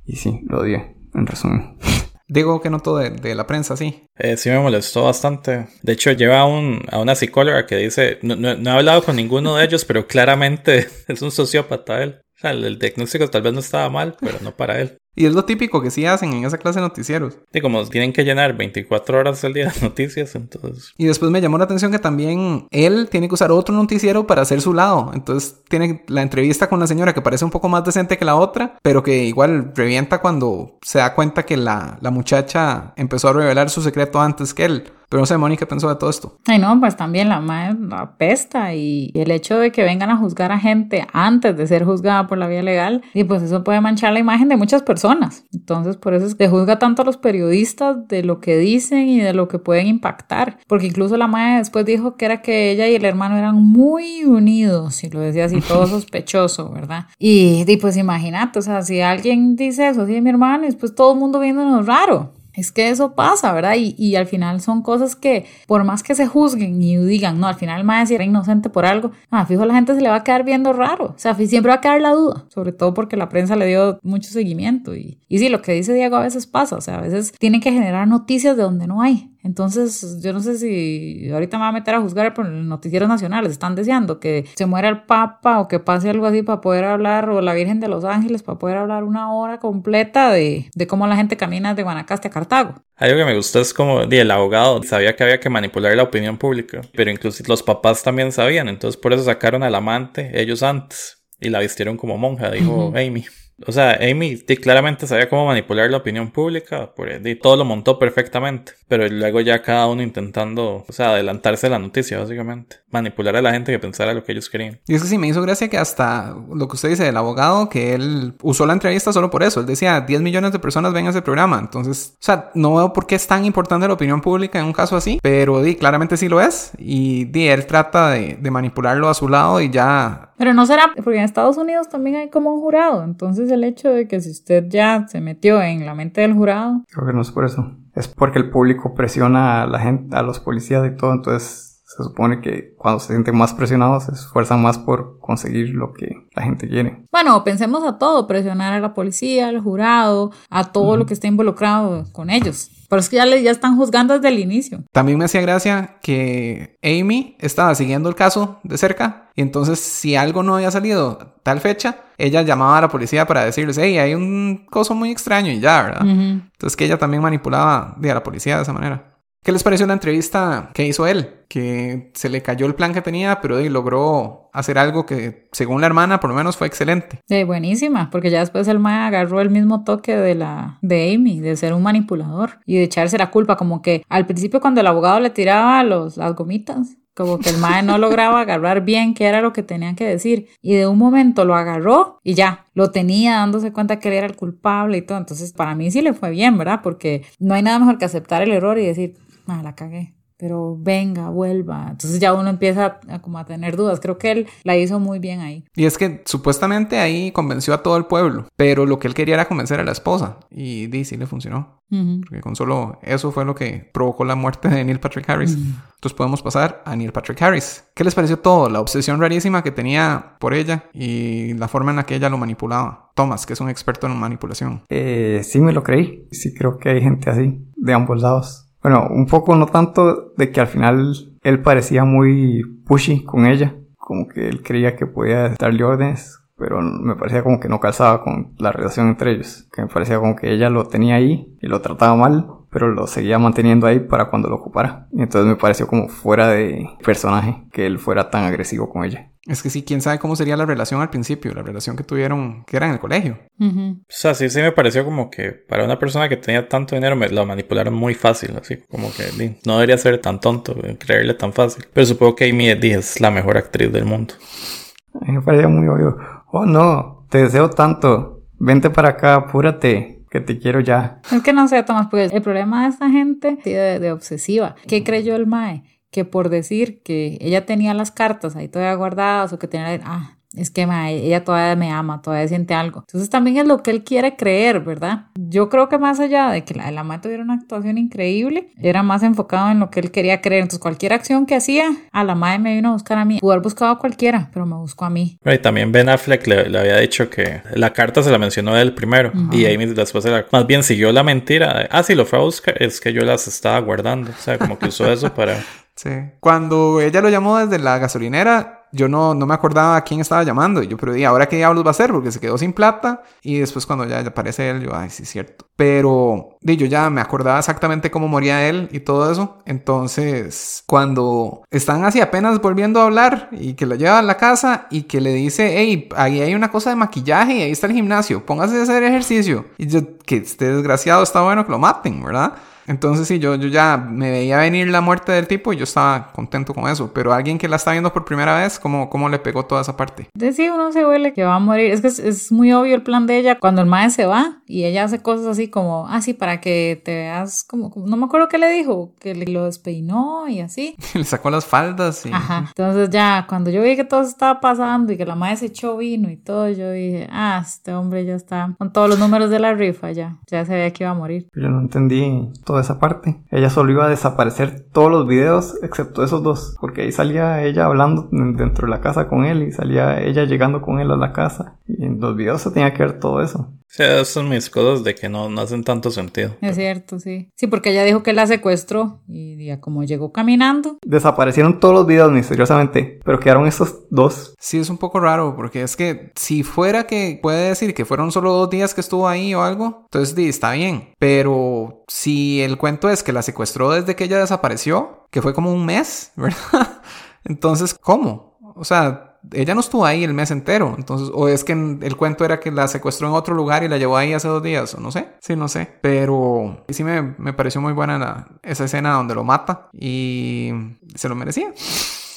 Y sí, lo odié, en resumen. (laughs) Digo que noto de, de la prensa, sí. Eh, sí me molestó bastante. De hecho, lleva a, un, a una psicóloga que dice, no, no- no he hablado con ninguno de ellos, pero claramente (laughs) es un sociópata él. El, el diagnóstico tal vez no estaba mal, pero no para él. Y es lo típico que sí hacen en esa clase de noticieros. Y como tienen que llenar 24 horas al día de noticias, entonces... Y después me llamó la atención que también él tiene que usar otro noticiero para hacer su lado. Entonces tiene la entrevista con la señora que parece un poco más decente que la otra, pero que igual revienta cuando se da cuenta que la, la muchacha empezó a revelar su secreto antes que él. Pero no sé, Mónica pensó de todo esto. Ay, no, pues también la madre apesta y el hecho de que vengan a juzgar a gente antes de ser juzgada por la vía legal, y pues eso puede manchar la imagen de muchas personas. Entonces, por eso es que juzga tanto a los periodistas de lo que dicen y de lo que pueden impactar. Porque incluso la madre después dijo que era que ella y el hermano eran muy unidos, y lo decía así todo (laughs) sospechoso, ¿verdad? Y, y pues imagínate, o sea, si alguien dice eso, de mi hermano, y después todo el mundo viéndonos raro. Es que eso pasa, ¿verdad? Y, y al final son cosas que, por más que se juzguen y digan, no, al final el maestro era inocente por algo, ah, fijo, la gente se le va a quedar viendo raro. O sea, siempre va a quedar la duda, sobre todo porque la prensa le dio mucho seguimiento. Y, y sí, lo que dice Diego a veces pasa, o sea, a veces tienen que generar noticias de donde no hay. Entonces, yo no sé si ahorita me va a meter a juzgar por los noticieros nacionales. Están deseando que se muera el Papa o que pase algo así para poder hablar, o la Virgen de los Ángeles para poder hablar una hora completa de, de cómo la gente camina de Guanacaste a Cartago. Algo que me gustó es como el abogado sabía que había que manipular la opinión pública, pero incluso los papás también sabían, entonces por eso sacaron al amante ellos antes y la vistieron como monja, dijo Amy. O sea, Amy claramente sabía cómo manipular la opinión pública, por todo lo montó perfectamente, pero luego ya cada uno intentando, o sea, adelantarse a la noticia, básicamente, manipular a la gente que pensara lo que ellos querían. Y es que sí, me hizo gracia que hasta lo que usted dice del abogado, que él usó la entrevista solo por eso. Él decía, 10 millones de personas ven a ese programa. Entonces, o sea, no veo por qué es tan importante la opinión pública en un caso así, pero di, claramente sí lo es. Y di, él trata de, de manipularlo a su lado y ya Pero no será, porque en Estados Unidos también hay como un jurado. Entonces, el hecho de que si usted ya se metió en la mente del jurado, Creo que no es por eso. Es porque el público presiona a la gente, a los policías y todo. Entonces se supone que cuando se sienten más presionados se esfuerzan más por conseguir lo que la gente quiere. bueno, pensemos a todo: presionar a la policía, al jurado, a todo lo que esté involucrado con ellos. Pero es que ya, le, ya están juzgando desde el inicio. También me hacía gracia que Amy estaba siguiendo el caso de cerca y entonces si algo no había salido tal fecha, ella llamaba a la policía para decirles, hey, hay un coso muy extraño y ya, ¿verdad? Entonces que ella también manipulaba a la policía de esa manera. ¿Qué les pareció la entrevista que hizo él? Que se le cayó el plan que tenía, pero di, logró hacer algo que, según la hermana, por lo menos fue excelente. Sí, buenísima, porque ya después el Mae agarró el mismo toque de la de Amy, de ser un manipulador y de echarse la culpa, como que al principio cuando el abogado le tiraba los, las gomitas, como que el Mae no (laughs) lograba agarrar bien qué era lo que tenía que decir y de un momento lo agarró y ya, lo tenía dándose cuenta que él era el culpable y todo, entonces para mí sí le fue bien, ¿verdad? Porque no hay nada mejor que aceptar el error y decir, ah, la cagué. Pero venga, vuelva. Entonces ya uno empieza a, como a tener dudas. Creo que él la hizo muy bien ahí. Y es que supuestamente ahí convenció a todo el pueblo, pero lo que él quería era convencer a la esposa. Y di, sí le funcionó. Porque con solo eso fue lo que provocó la muerte de Neil Patrick Harris. Entonces podemos pasar a Neil Patrick Harris. ¿Qué les pareció todo? La obsesión rarísima que tenía por ella y la forma en la que ella lo manipulaba. Thomas, que es un experto en manipulación. Eh, sí me lo creí. Sí creo que hay gente así, de ambos lados. Bueno, un poco no tanto de que al final él parecía muy pushy con ella. Como que él creía que podía darle órdenes. Pero me parecía como que no calzaba con la relación entre ellos. Que me parecía como que ella lo tenía ahí y lo trataba mal. Pero lo seguía manteniendo ahí para cuando lo ocupara. Y entonces me pareció como fuera de personaje que él fuera tan agresivo con ella. Es que sí, quién sabe cómo sería la relación al principio, la relación que tuvieron, que era en el colegio. Ujú. O sea, sí, sí me pareció como que para una persona que tenía tanto dinero me lo manipularon muy fácil, así como que no debería ser tan tonto, creerle tan fácil. Pero supongo que Amy es la mejor actriz del mundo. Me parecía muy obvio. Oh no, te deseo tanto. Vente para acá, apúrate, que te quiero ya. Es que no sé, Tomás, porque el problema de esta gente de, de obsesiva. ¿Qué creyó el Mae? Que por decir que ella tenía las cartas ahí todavía guardadas o que tenía... Ah, es que mae, ella todavía me ama, todavía siente algo. Entonces también es lo que él quiere creer, ¿verdad? Yo creo que más allá de que la, la Mae tuviera una actuación increíble, era más enfocado en lo que él quería creer. Entonces cualquier acción que hacía, a la Mae me vino a buscar a mí. Pudo haber buscado a cualquiera, pero me buscó a mí. Y también Ben Affleck le, le había dicho que la carta se la mencionó él primero y Amy después se la, más bien siguió la mentira. de, Ah, sí, lo fue a buscar, es que yo las estaba guardando. O sea, como que usó eso para... (laughs) Sí. Cuando ella lo llamó desde la gasolinera, yo no, no me acordaba a quién estaba llamando. Y yo, pero ¿y ahora qué diablos va a hacer? Porque se quedó sin plata. Y después cuando ya aparece él, yo, ay, sí, es cierto. Pero, di, yo ya me acordaba exactamente cómo moría él y todo eso. Entonces, cuando están así apenas volviendo a hablar y que la lleva a la casa y que le dice, hey, ahí hay una cosa de maquillaje y ahí está el gimnasio, póngase a hacer ejercicio. Y yo, que este desgraciado está bueno que lo maten, ¿verdad? Entonces sí, yo, yo ya me veía venir la muerte del tipo y yo estaba contento con eso. Pero alguien que la está viendo por primera vez, ¿cómo, cómo le pegó toda esa parte? De sí, uno se huele que va a morir. Es que es, es muy obvio el plan de ella cuando el mae se va y ella hace cosas así como, ah, sí, para que te veas como, como- no me acuerdo qué le dijo, que le- lo despeinó y así. (laughs) le sacó las faldas y... Ajá. Entonces ya, cuando yo vi que todo se estaba pasando y que la madre se echó vino y todo, yo dije, ah, este hombre ya está con todos los números de la rifa ya. Ya se veía que iba a morir. Yo no entendí gustó esa parte. Ella solo iba a desaparecer todos los videos excepto esos dos, porque ahí salía ella hablando dentro de la casa con él y salía ella llegando con él a la casa. Y en los videos se tenía que ver todo eso. Sí, esas son mis cosas de que no, no hacen tanto sentido. Es cierto, sí. Sí, porque ella dijo que la secuestró y ya como llegó caminando. Desaparecieron todos los videos misteriosamente, pero quedaron esos dos. Sí, es un poco raro, porque es que si fuera que puede decir que fueron solo dos días que estuvo ahí o algo, entonces sí, está bien. Pero si el cuento es que la secuestró desde que ella desapareció, que fue como un mes, (laughs) ¿verdad? Entonces, ¿cómo? O sea, ella no estuvo ahí el mes entero. Entonces, o es que el cuento era que la secuestró en otro lugar y la llevó ahí hace dos días, o no sé. Sí, no sé. Pero sí me, me pareció muy buena esa escena donde lo mata y se lo merecía.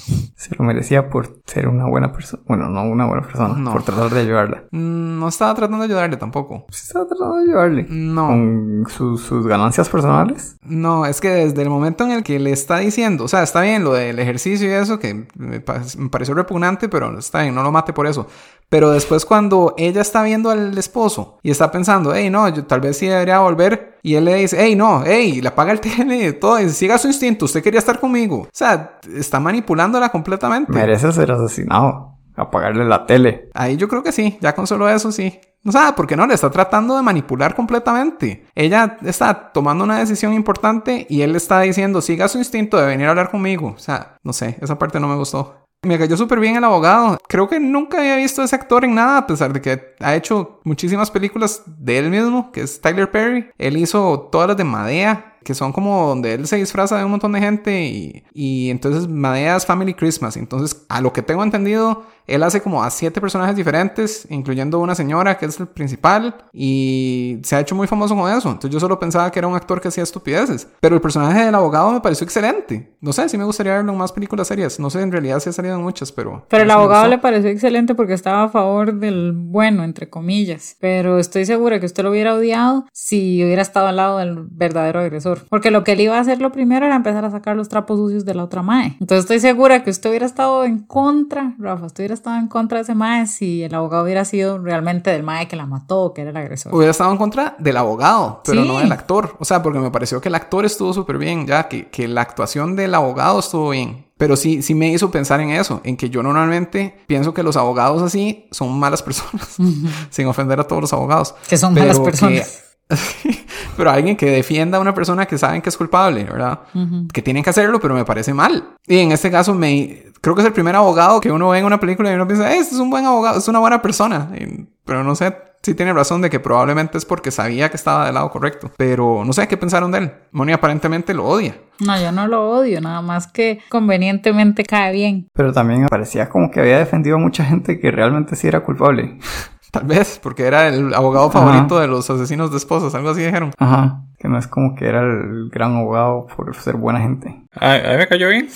(laughs) Se lo merecía por ser una buena persona. Bueno, no una buena persona, No. por tratar de ayudarla. Mm, No estaba tratando de ayudarle tampoco. Estaba tratando de ayudarle. No. Con sus- sus ganancias personales. No, es que desde el momento en el que le está diciendo, o sea, está bien lo del ejercicio y eso, que me, me pareció repugnante, pero está bien, no lo mate por eso. Pero después cuando ella está viendo al esposo y está pensando, hey, no, yo tal vez sí debería volver, y él le dice, hey, no, hey, le apaga el (laughs) tele, todo, siga su instinto, usted quería estar conmigo. O sea, está manipulándola completamente. Merece ser asesinado. Apagarle la tele. Ahí yo creo que sí, ya con solo eso sí. O sea, porque no le está tratando de manipular completamente. Ella está tomando una decisión importante y él le está diciendo, siga su instinto de venir a hablar conmigo. O sea, no sé, esa parte no me gustó. Me cayó súper bien el abogado. Creo que nunca había visto a ese actor en nada, a pesar de que ha hecho muchísimas películas de él mismo, que es Tyler Perry. Él hizo todas las de Madea, que son como donde él se disfraza de un montón de gente y, y entonces Madea es Family Christmas. Entonces, a lo que tengo entendido, él hace como a siete personajes diferentes, incluyendo una señora que es el principal y se ha hecho muy famoso con eso. Entonces yo solo pensaba que era un actor que hacía estupideces. Pero el personaje del abogado me pareció excelente. No sé si me gustaría verlo en más películas serias. No sé en realidad si ha salido en muchas, pero... Pero el sí abogado le pareció excelente porque estaba a favor del bueno, entre comillas. Pero estoy segura que usted lo hubiera odiado si hubiera estado al lado del verdadero agresor. Porque lo que él iba a hacer lo primero era empezar a sacar los trapos sucios de la otra mae. Entonces estoy segura que usted hubiera estado en contra, Rafa, usted hubiera estado en contra de ese mae si el abogado hubiera sido realmente del mae que la mató, que era el agresor. Hubiera estado en contra del abogado, pero Sí. no del actor. O sea, porque me pareció que el actor estuvo súper bien, ya que, que la actuación del abogado estuvo bien. Pero sí, sí me hizo pensar en eso, en que yo normalmente pienso que los abogados así son malas (laughs) personas, sin ofender a todos los abogados. Que son Pero malas que- personas. (laughs) pero alguien que defienda a una persona que saben que es culpable, ¿verdad? Que tienen que hacerlo, pero me parece mal. Y en este caso, me creo que es el primer abogado que uno ve en una película y uno piensa, "Eh, este es un buen abogado, es una buena persona. Y- pero no sé si tiene razón de que probablemente es porque sabía que estaba del lado correcto. Pero no sé qué pensaron de él. Moni aparentemente lo odia. No, yo no lo odio, nada más que convenientemente cae bien. Pero también parecía como que había defendido a mucha gente que realmente sí era culpable. (laughs) Tal vez, porque era el abogado Ajá. favorito de los asesinos de esposas, algo así dijeron. Ajá. Que no es como que era el gran abogado por ser buena gente. A, a mí me cayó bien.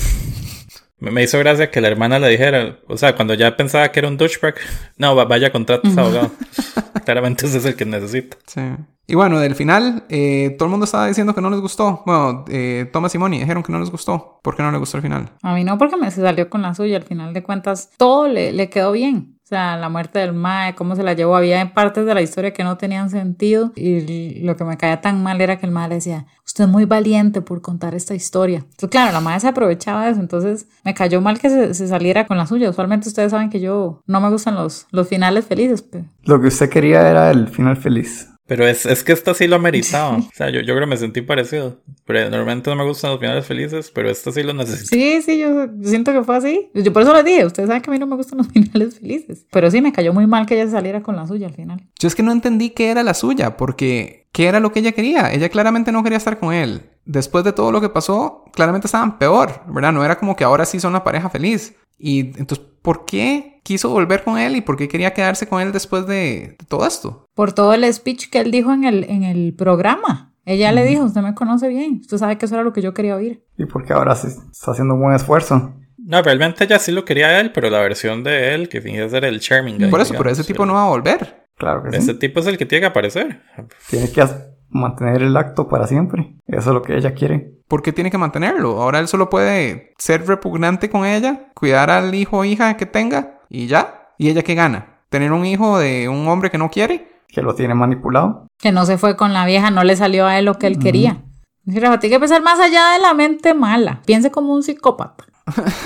Me, hizo gracia que la hermana le dijera, o sea, cuando ya pensaba que era un douchebag, no, va- vaya, contrata a ese abogado. (laughs) Claramente ese es el que necesita. Sí. Y bueno, del final, eh, todo el mundo estaba diciendo que no les gustó. Bueno, eh, Thomas y Moni dijeron que no les gustó. ¿Por qué no les gustó el final? A mí no, porque me salió con la suya. Al final de cuentas, todo le, le quedó bien. O sea, la muerte del Mae, cómo se la llevó. Había partes de la historia que no tenían sentido. Y lo que me caía tan mal era que el Mae decía, usted es muy valiente por contar esta historia. Entonces, claro, la Mae se aprovechaba de eso. Entonces, me cayó mal que se, saliera con la suya. Usualmente ustedes saben que yo no me gustan los, los finales felices. Lo que usted quería era el final feliz. Pero es, es que esta sí lo ameritaba. (laughs) O sea, yo, yo creo que me sentí parecido. Pero normalmente no me gustan los finales felices, pero esta sí lo necesito. Sí, sí, yo siento que fue así. Yo por eso les dije, ustedes saben que a mí no me gustan los (laughs) finales felices. Pero sí, me cayó muy mal que ella saliera con la suya al final. Yo es que no entendí qué era la suya, porque ¿qué era lo que ella quería? Ella claramente no quería estar con él. Después de todo lo que pasó, claramente estaban peor, ¿verdad? No era como que ahora sí son una pareja feliz. Y entonces, ¿por qué quiso volver con él y por qué quería quedarse con él después de, de todo esto? Por todo el speech que él dijo en el, en el programa. Ella le dijo, usted me conoce bien, usted sabe que eso era lo que yo quería oír. Y porque ahora sí está haciendo un buen esfuerzo. No, realmente ella sí lo quería él, pero la versión de él que fingía ser el charming guy. Por eso, pero digamos, ese tipo no va a volver. Claro que sí. Ese tipo es el que tiene que aparecer. Tiene que mantener el acto para siempre. Eso es lo que ella quiere. ¿Por qué tiene que mantenerlo? Ahora él solo puede ser repugnante con ella, cuidar al hijo o hija que tenga y ya. ¿Y ella qué gana? ¿Tener un hijo de un hombre que no quiere? Que lo tiene manipulado. Que no se fue con la vieja, no le salió a él lo que él quería. Mira, tiene que pensar más allá de la mente mala. Piense como un psicópata.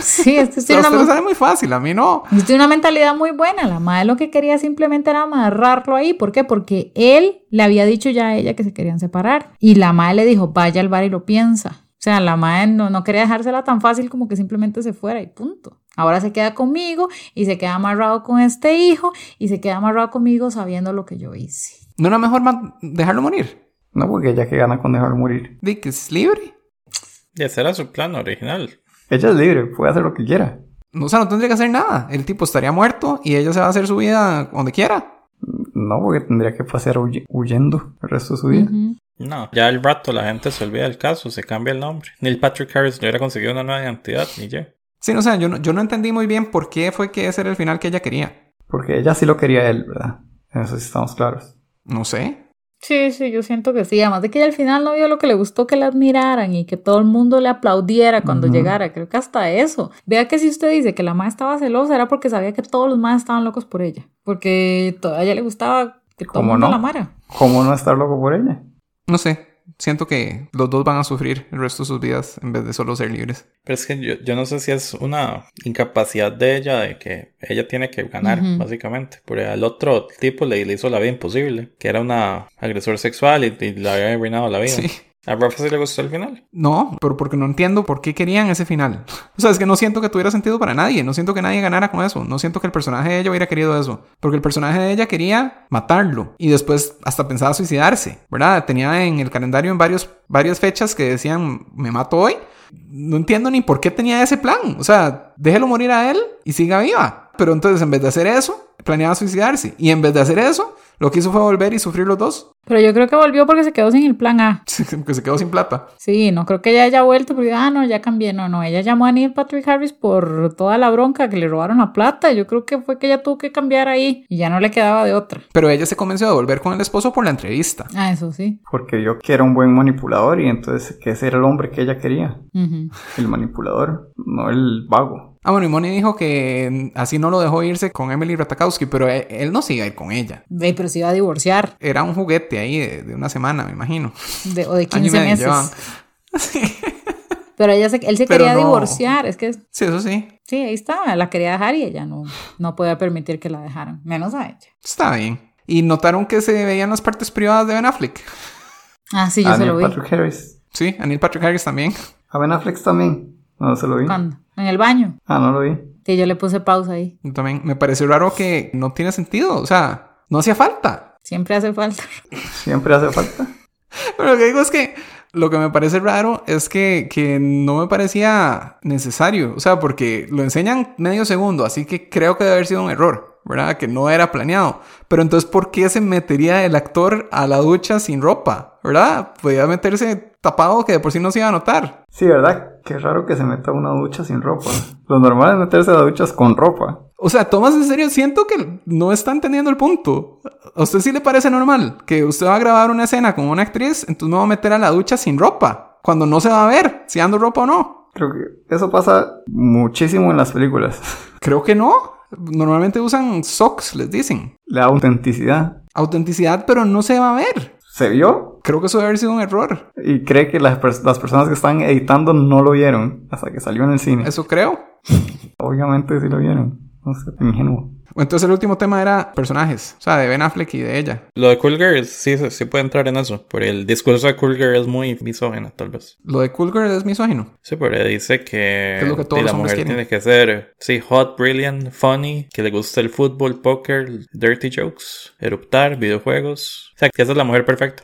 Sí, es que O (laughs) tiene sea, una, usted lo sabe muy fácil, a mí no. usted tiene una mentalidad muy buena. La madre lo que quería simplemente era amarrarlo ahí. ¿Por qué? Porque él le había dicho ya a ella que se querían separar. Y la madre le dijo, vaya al bar y lo piensa. O sea, la madre no, no quería dejársela tan fácil como que simplemente se fuera y punto. Ahora se queda conmigo y se queda amarrado con este hijo y se queda amarrado conmigo sabiendo lo que yo hice. ¿No era mejor dejarlo morir? No, porque ella que gana con dejarlo morir. Di que es libre. Y ese era su plan original. Ella es libre, puede hacer lo que quiera. O sea, no tendría que hacer nada. El tipo estaría muerto y ella se va a hacer su vida donde quiera. No, porque tendría que pasar huy- huyendo el resto de su vida. No, ya al rato la gente se olvida del caso, se cambia el nombre. Neil Patrick Harris no hubiera conseguido una nueva identidad, ni yo. Sí, no, o sea, yo no, yo no entendí muy bien por qué fue que ese era el final que ella quería. Porque ella sí lo quería él, ¿verdad? En eso sí estamos claros. No sé. Sí, sí, yo siento que sí. Además de que ella al final no vio lo que le gustó que la admiraran y que todo el mundo le aplaudiera cuando llegara. Creo que hasta eso. Vea que si usted dice que la madre estaba celosa era porque sabía que todos los más estaban locos por ella. Porque a ella le gustaba que todo el ¿Cómo mundo no? la amara. ¿Cómo no estar loco por ella? No sé. Siento que los dos van a sufrir el resto de sus vidas en vez de solo ser libres. Pero es que yo, yo no sé si es una incapacidad de ella de que ella tiene que ganar, básicamente. Porque al otro tipo le, le hizo la vida imposible, que era una agresor sexual y, y le había arruinado la vida. Sí. A Rafa sí le gustó el final. No, pero porque no entiendo por qué querían ese final. (laughs) O sea, es que no siento que tuviera sentido para nadie. No siento que nadie ganara con eso. No siento que el personaje de ella hubiera querido eso. Porque el personaje de ella quería matarlo. Y después hasta pensaba suicidarse. ¿Verdad? Tenía en el calendario en varios, varias fechas que decían, me mato hoy. No entiendo ni por qué tenía ese plan. O sea, déjelo morir a él y siga viva. Pero entonces, en vez de hacer eso, planeaba suicidarse. Y en vez de hacer eso, lo que hizo fue volver y sufrir los dos. (laughs) Pero yo creo que volvió porque se quedó sin el plan A. que se quedó sin plata. Sí, no creo que ella haya vuelto porque, ah, no, ya cambié. No, no, ella llamó a Neil Patrick Harris por toda la bronca que le robaron la plata. Yo creo que fue que ella tuvo que cambiar ahí y ya no le quedaba de otra. Pero ella se convenció de volver con el esposo por la entrevista. Ah, eso sí. Porque vio que era un buen manipulador y entonces que ese era el hombre que ella quería. El manipulador, no el vago. Ah, bueno, y Moni dijo que así no lo dejó irse con Emily Ratakowski, pero él, él no se iba a ir con ella. Ve, pero se iba a divorciar. Era un juguete ahí de, de una semana, me imagino. De, o de (laughs) Año y 15 medio meses. (laughs) Pero ella se, él se Pero quería no. divorciar. Es que Sí, eso sí. sí, ahí estaba. La quería dejar y ella no, no podía permitir que la dejaran. Menos a ella. Está bien. Y notaron que se veían las partes privadas de Ben Affleck. Ah, sí, yo a se Neil lo vi. Patrick Harris. Sí, a Neil Patrick Harris también. A Ben Affleck también. No se lo vi. ¿Cuándo? En el baño. Ah, no lo vi. Sí, yo le puse pausa ahí. Yo También me pareció raro que no tiene sentido. O sea, no hacía falta. Siempre hace falta. (laughs) Siempre hace falta. Pero lo que digo es que lo que me parece raro es que, que no me parecía necesario. O sea, porque lo enseñan medio segundo, así que creo que debe haber sido un error, ¿verdad? Que no era planeado. Pero entonces, ¿por qué se metería el actor a la ducha sin ropa? ¿Verdad? Podía meterse tapado que de por sí no se iba a notar. Sí, ¿verdad? Qué raro que se meta una ducha sin ropa. Lo normal es meterse a duchas con ropa. O sea, Tomás, en serio, siento que no está entendiendo el punto. ¿A usted sí le parece normal que usted va a grabar una escena con una actriz, entonces me va a meter a la ducha sin ropa? Cuando no se va a ver si ando ropa o no. Creo que eso pasa muchísimo en las películas. Creo que no. Normalmente usan socks, les dicen. La autenticidad. Autenticidad, pero no se va a ver. ¿Se vio? Creo que eso debe haber sido un error. Y cree que las, las personas que están editando no lo vieron hasta que salió en el cine. Eso creo. (laughs) Obviamente sí lo vieron. No sé, ingenuo. Entonces el último tema era personajes. O sea, de Ben Affleck y de ella. Lo de Cool Girl sí, sí, puede entrar en eso. Por el discurso de Cool Girl es muy misógino, tal vez. Lo de Cool Girl es misógino. Sí, pero dice que, es lo que todos y la los mujer quieren. tiene que ser, sí, hot, brilliant, funny, que le guste el fútbol, póker, dirty jokes, eruptar, videojuegos. O sea, que esa es la mujer perfecta.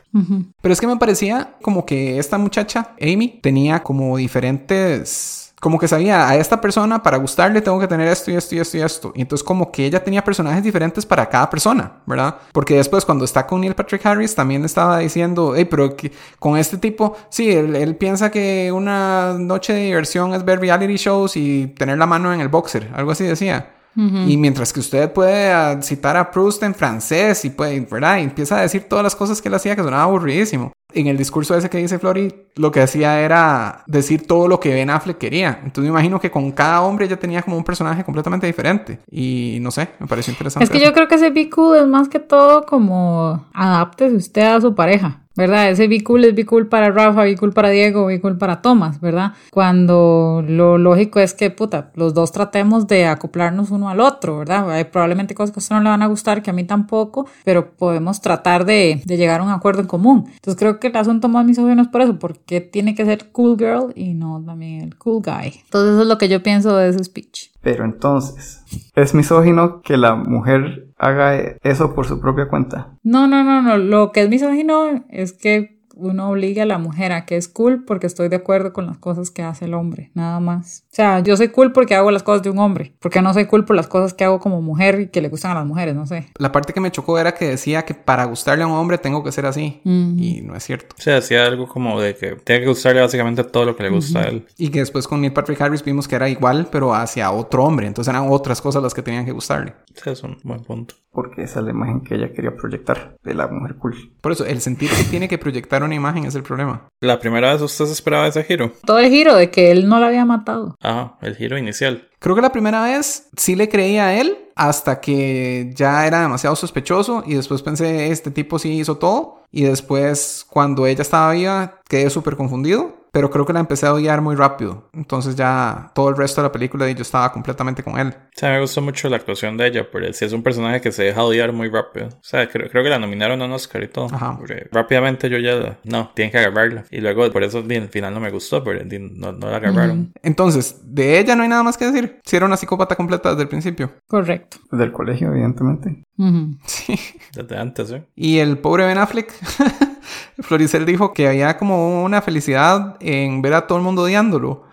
Pero es que me parecía como que esta muchacha, Amy, tenía como diferentes... Como que sabía, a esta persona para gustarle tengo que tener esto y esto y esto y esto. Y entonces como que ella tenía personajes diferentes para cada persona, ¿verdad? Porque después cuando está con Neil Patrick Harris también estaba diciendo, hey, pero que- con este tipo, sí, él, él piensa que una noche de diversión es ver reality shows y tener la mano en el boxer, algo así decía. Y mientras que usted puede ah, citar a Proust en francés y puede, ¿verdad? Y empieza a decir todas las cosas que él hacía que sonaba aburridísimo. En el discurso ese que dice Flori, lo que hacía era decir todo lo que Ben Affleck quería. Entonces me imagino que con cada hombre ella tenía como un personaje completamente diferente. Y no sé, me pareció interesante. Es que eso. yo creo que ese Cool es más que todo como adáptese usted a su pareja. ¿Verdad? Ese be cool es be cool para Rafa, be cool para Diego, be cool para Thomas, ¿verdad? Cuando lo lógico es que, puta, los dos tratemos de acoplarnos uno al otro, ¿verdad? Hay probablemente cosas que a usted no le van a gustar, que a mí tampoco, pero podemos tratar de, de llegar a un acuerdo en común. Entonces creo que el asunto más misógino es por eso, porque tiene que ser cool girl y no también el cool guy. Entonces eso es lo que yo pienso de ese speech. Pero entonces, ¿es misógino que la mujer haga eso por su propia cuenta? No, no, no, no. Lo que es misógino es que uno obliga a la mujer a que es cool porque estoy de acuerdo con las cosas que hace el hombre, nada más. O sea, yo soy cool porque hago las cosas de un hombre, porque no soy cool por las cosas que hago como mujer y que le gustan a las mujeres, no sé. La parte que me chocó era que decía que para gustarle a un hombre tengo que ser así. Y no es cierto. O sea, hacía algo como de que tiene que gustarle básicamente todo lo que le gusta a él. Y que después con Neil Patrick Harris vimos que era igual, pero hacia otro hombre. Entonces eran otras cosas las que tenían que gustarle. Ese es un buen punto. Porque esa es la imagen que ella quería proyectar de la mujer cool. Por eso, el sentir que tiene que proyectar una imagen es el problema. La primera vez usted se esperaba ese giro. Todo el giro de que él no la había matado. Ajá, el giro inicial. Creo que la primera vez sí le creía a él hasta que ya era demasiado sospechoso y después pensé, este tipo sí hizo todo. Y después, cuando ella estaba viva, quedé súper confundido. Pero creo que la empecé a odiar muy rápido. Entonces ya todo el resto de la película yo estaba completamente con él. O sea, me gustó mucho la actuación de ella, porque si es un personaje que se deja odiar muy rápido. O sea, creo, creo que la nominaron a un Oscar y todo. Ajá. Porque rápidamente yo ya, no, tienen que agarrarla. Y luego por eso al final no me gustó, pero no, no la agarraron. Entonces, de ella no hay nada más que decir. Si era una psicópata completa desde el principio. Correcto. Del colegio, evidentemente. (laughs) Sí. Desde antes, ¿eh? Y el pobre Ben Affleck, (laughs) Floricel dijo que había como una felicidad en ver a todo el mundo odiándolo.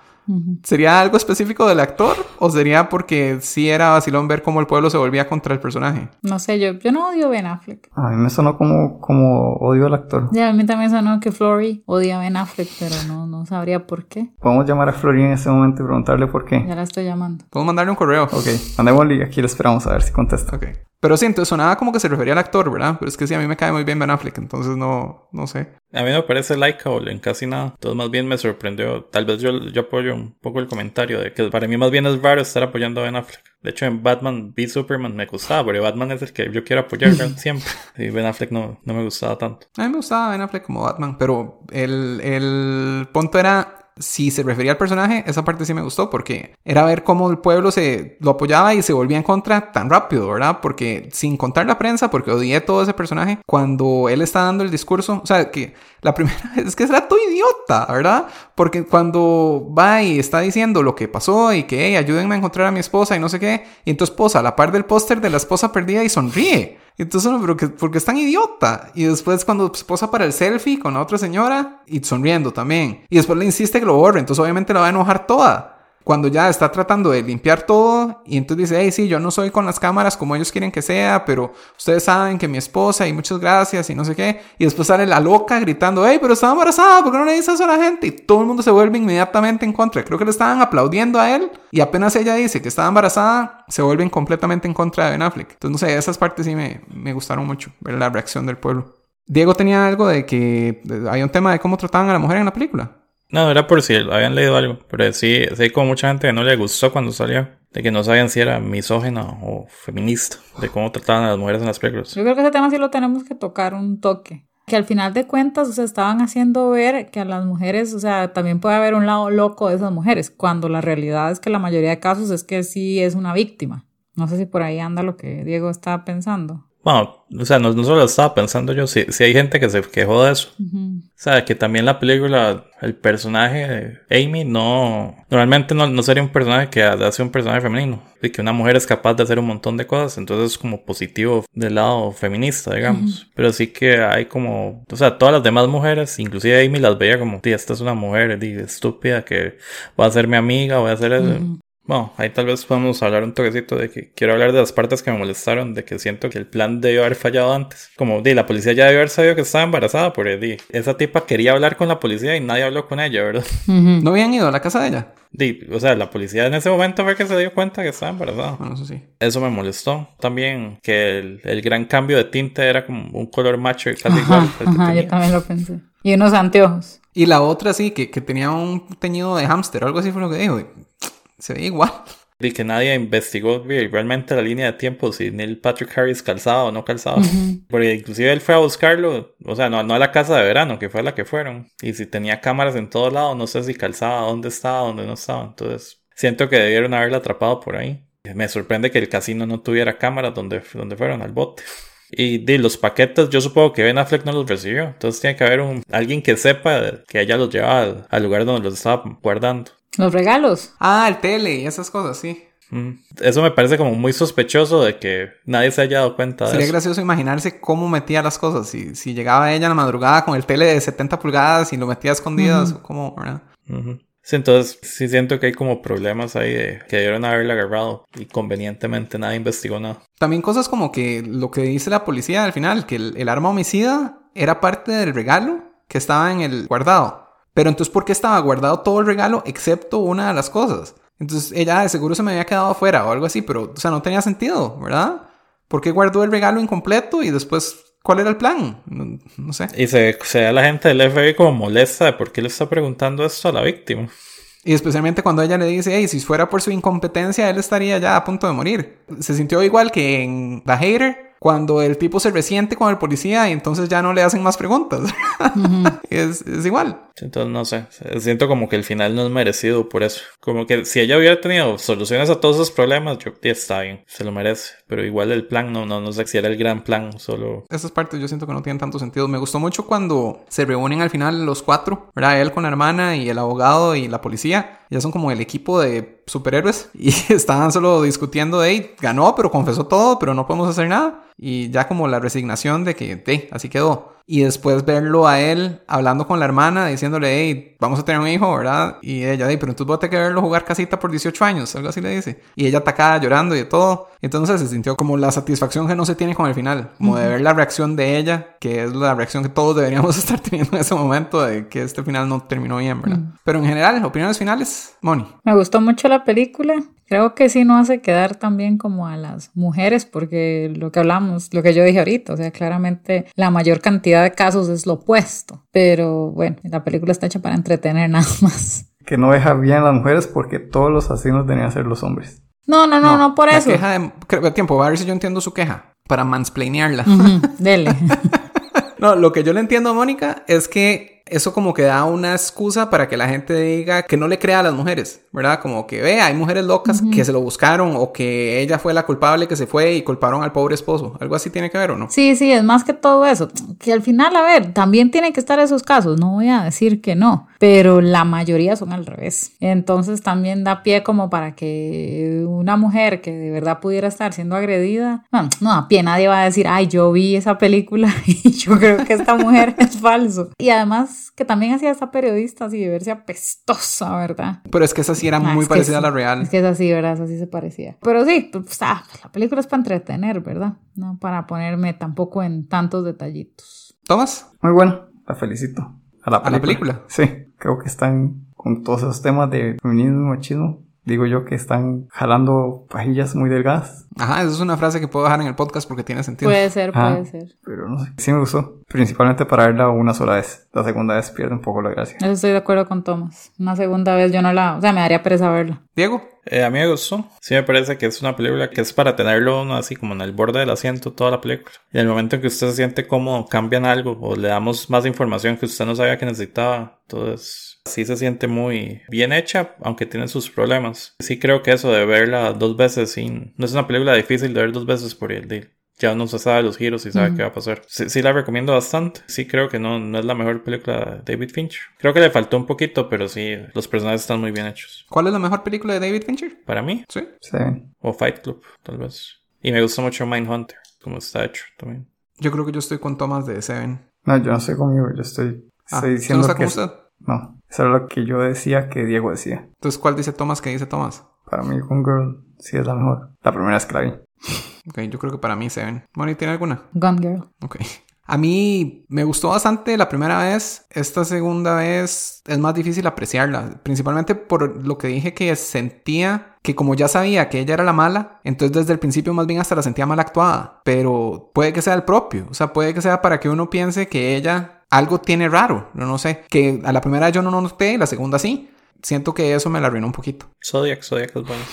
¿Sería algo específico del actor? ¿O sería porque sí era vacilón ver cómo el pueblo se volvía contra el personaje? No sé, yo, yo no odio a Ben Affleck. A mí me sonó como, como odio al actor. Ya, a mí también sonó que Flory odia a Ben Affleck, pero no, no sabría por qué. Podemos llamar a Florín en ese momento y preguntarle por qué. Ya la estoy llamando. Puedo mandarle un correo. Ok, mandémosle y aquí lo esperamos a ver si contesta. Ok. Pero sí, entonces sonaba como que se refería al actor, ¿verdad? Pero es que sí, a mí me cae muy bien Ben Affleck, entonces no, no sé. A mí no me parece likeable en casi nada. Entonces más bien me sorprendió. Tal vez yo, yo apoyo un poco el comentario de que para mí más bien es raro estar apoyando a Ben Affleck. De hecho, en Batman v Superman me gustaba, porque Batman es el que yo quiero apoyar (laughs) siempre. Y Ben Affleck no, no me gustaba tanto. A mí me gustaba Ben Affleck como Batman, pero el, el punto era si se refería al personaje, esa parte sí me gustó porque era ver cómo el pueblo se lo apoyaba y se volvía en contra tan rápido, ¿verdad? Porque sin contar la prensa, porque odié todo ese personaje, cuando él está dando el discurso, o sea, que la (laughs) primera vez es que era todo idiota, ¿verdad? Porque cuando va y está diciendo lo que pasó y que, hey, ayúdenme a encontrar a mi esposa y no sé qué, y entonces posa a la par del póster de la esposa perdida y sonríe. Y Entonces, uno, pero que, porque es tan idiota. Y después cuando se posa para el selfie con la otra señora y sonriendo también. Y después le insiste que lo borre. Entonces obviamente la va a enojar toda. Cuando ya está tratando de limpiar todo y entonces dice, hey, sí, yo no soy con las cámaras como ellos quieren que sea, pero ustedes saben que mi esposa y muchas gracias y no sé qué. Y después sale la loca gritando, hey, pero estaba embarazada, ¿por qué no le dices eso a la gente? Y todo el mundo se vuelve inmediatamente en contra. Creo que le estaban aplaudiendo a él y apenas ella dice que estaba embarazada, se vuelven completamente en contra de Ben Affleck. Entonces, no sé, esas partes sí me, me gustaron mucho, ver la reacción del pueblo. Diego tenía algo de que hay un tema de cómo trataban a la mujer en la película. No, era por si habían leído algo. Pero sí, sí como mucha gente que no le gustó cuando salió. De que no sabían si era misógena o feminista. De cómo trataban a las mujeres en las películas. Yo creo que ese tema sí lo tenemos que tocar un toque. Que al final de cuentas, o sea, estaban haciendo ver que a las mujeres, o sea, también puede haber un lado loco de esas mujeres, cuando la realidad es que la mayoría de casos es que sí es una víctima. No sé si por ahí anda lo que Diego estaba pensando. Bueno, o sea, no, no solo estaba pensando yo, si, si hay gente que se quejó de eso. O sea, que también la película, el personaje de Amy no... Normalmente no, no sería un personaje que hace un personaje femenino. Y que una mujer es capaz de hacer un montón de cosas. Entonces es como positivo del lado feminista, digamos. Pero sí que hay como... O sea, todas las demás mujeres, inclusive Amy las veía como, tía, esta es una mujer estúpida que va a ser mi amiga, voy a hacer eso. Bueno, ahí tal vez podemos hablar un toquecito de que quiero hablar de las partes que me molestaron, de que siento que el plan debió haber fallado antes. Como di, la policía ya debió haber sabido que estaba embarazada, porque di, esa tipa quería hablar con la policía y nadie habló con ella, ¿verdad? (laughs) ¿No habían ido a la casa de ella? Di, o sea, la policía en ese momento fue que se dio cuenta que estaba embarazada. Bueno, eso sí. Eso me molestó. También que el, el gran cambio de tinte era como un color macho y casi Ajá, igual al que ajá, yo también lo pensé. Y unos anteojos. Y la otra sí, que, que tenía un teñido de hámster, algo así fue lo que dijo. Se ve igual. Y que nadie investigó realmente la línea de tiempo si Neil Patrick Harris calzaba o no calzaba. Porque inclusive él fue a buscarlo, o sea, no, no a la casa de verano, que fue a la que fueron. Y si tenía cámaras en todo lado, no sé si calzaba, dónde estaba, dónde no estaba. Entonces, siento que debieron haberla atrapado por ahí. Me sorprende que el casino no tuviera cámaras donde, donde fueron al bote. Y de los paquetes, yo supongo que Ben Affleck no los recibió. Entonces tiene que haber un, alguien que sepa que ella los llevaba al, al lugar donde los estaba guardando. Los regalos. Ah, el tele y esas cosas, sí. Mm. Eso me parece como muy sospechoso de que nadie se haya dado cuenta de Sería eso. gracioso imaginarse cómo metía las cosas. Si, si llegaba ella en la madrugada con el tele de 70 pulgadas y lo metía a escondidas, o como, ¿verdad? Ujú. Sí, entonces sí siento que hay como problemas ahí de que debieron haberla agarrado y convenientemente nadie investigó nada. También cosas como que lo que dice la policía al final, que el, el arma homicida era parte del regalo que estaba en el guardado. Pero entonces, ¿por qué estaba guardado todo el regalo excepto una de las cosas? Entonces, ella de seguro se me había quedado afuera o algo así, pero, o sea, no tenía sentido, ¿verdad? ¿Por qué guardó el regalo incompleto y después cuál era el plan? No, no sé. Y se, se da la gente del FBI como molesta de por qué le está preguntando esto a la víctima. Y especialmente cuando ella le dice, hey, si fuera por su incompetencia, él estaría ya a punto de morir. Se sintió igual que en The Hater, cuando el tipo se resiente con el policía y entonces ya no le hacen más preguntas. (laughs) es, es igual. Entonces, no sé, siento como que el final no es merecido por eso. Como que si ella hubiera tenido soluciones a todos esos problemas, yo ya está bien, se lo merece. Pero igual el plan, no, no, no sé si era el gran plan, solo... Esas partes yo siento que no tienen tanto sentido. Me gustó mucho cuando se reúnen al final los cuatro, ¿verdad? Él con la hermana y el abogado y la policía. Ya son como el equipo de superhéroes (laughs) y estaban solo discutiendo hey, ganó, pero confesó todo, pero no podemos hacer nada. Y ya como la resignación de que, hey, así quedó. Y después verlo a él hablando con la hermana, diciéndole, hey, vamos a tener un hijo, ¿verdad? Y ella, hey, pero entonces voy a tener que verlo jugar casita por 18 años, algo así le dice. Y ella atacada llorando y de todo. Entonces se sintió como la satisfacción que no se tiene con el final, como de ver la reacción de ella, que es la reacción que todos deberíamos (laughs) estar teniendo en ese momento de que este final no terminó bien, ¿verdad? Pero en general, opiniones finales, Moni. Me gustó mucho la película. Creo que sí no hace quedar también como a las mujeres, porque lo que hablamos, lo que yo dije ahorita, o sea, claramente la mayor cantidad de casos es lo opuesto. Pero bueno, la película está hecha para entretener (laughs) nada más. Que no deja bien a las mujeres porque todos los asesinos deberían ser los hombres. No, no, no, no, por la eso. Queja de... Tiempo, a ver si yo entiendo su queja. Para mansplainearla. Ujú, Dele. (laughs) (laughs) No, lo que yo le entiendo a Mónica es que eso como que da una excusa para que la gente diga que no le crea a las mujeres, ¿verdad? Como que ve, hay mujeres locas que se lo buscaron o que ella fue la culpable que se fue y culparon al pobre esposo. Algo así tiene que ver o no? Sí, sí, es más que todo eso. Que al final, a ver, también tienen que estar esos casos, no voy a decir que no, pero la mayoría son al revés. Entonces también da pie como para que una mujer que de verdad pudiera estar siendo agredida, no, no da pie, nadie va a decir, ay, yo vi esa película (laughs) y yo creo que esta mujer es falso. Y además que también hacía esta periodista así de verse apestosa, ¿verdad? Pero es que esa sí era Ah, muy parecida sí, a la real. Es que es así, ¿verdad? Eso sí se parecía. Pero sí, pues, ah, la película es para entretener, ¿verdad? No para ponerme tampoco en tantos detallitos. ¿Tomás? Muy bueno, la felicito. A la ¿A la película? Sí, creo que están con todos esos temas de feminismo y machismo. Digo yo que están jalando pajillas muy delgadas, Ajá, esa es una frase que puedo dejar en el podcast porque tiene sentido. Puede ser, puede ser. pero no sé. Sí me gustó, principalmente para verla una sola vez. La segunda vez pierde un poco la gracia. Eso estoy de acuerdo con Thomas. Una segunda vez yo no la... O sea, me daría pereza verla. Diego, Eh, a mí me gustó. Sí me parece que es una película que es para tenerlo uno así como en el borde del asiento toda la película. Y en el momento en que usted se siente cómodo, cambian algo o le damos más información que usted no sabía que necesitaba. Entonces, sí se siente muy bien hecha, aunque tiene sus problemas. Sí creo que eso de verla dos veces sin... No es una película difícil de ver dos veces por el deal. Ya uno se sabe los giros y sabe qué va a pasar. Sí, sí la recomiendo bastante. Sí creo que no, no es la mejor película de David Fincher. Creo que le faltó un poquito, pero sí, los personajes están muy bien hechos. ¿cuál es la mejor película de David Fincher? Para mí, Sí. Sí. o Fight Club, tal vez. Y me gusta mucho Mindhunter, como está hecho también. Yo creo que yo estoy con Tomás de Seven. No, yo no estoy conmigo, yo estoy, Ah, estoy ¿usted no diciendo está que... con usted? No, eso era lo que yo decía que Diego decía. Entonces, ¿cuál dice Tomás que dice Tomás? Para mí, Gone Girl sí es la mejor. La primera vez que la vi. Ok, yo creo que para mí Seven. Moni, ¿tiene alguna? Gone Girl. Ok. A mí me gustó bastante la primera vez. Esta segunda vez es más difícil apreciarla. Principalmente por lo que dije que sentía que como ya sabía que ella era la mala, entonces desde el principio más bien hasta la sentía mal actuada. Pero puede que sea el propio. O sea, puede que sea para que uno piense que ella algo tiene raro. No, no sé. Que a la primera yo no lo noté, la segunda sí. Siento que eso me la arruinó un poquito. Zodiac, Zodiac es bueno.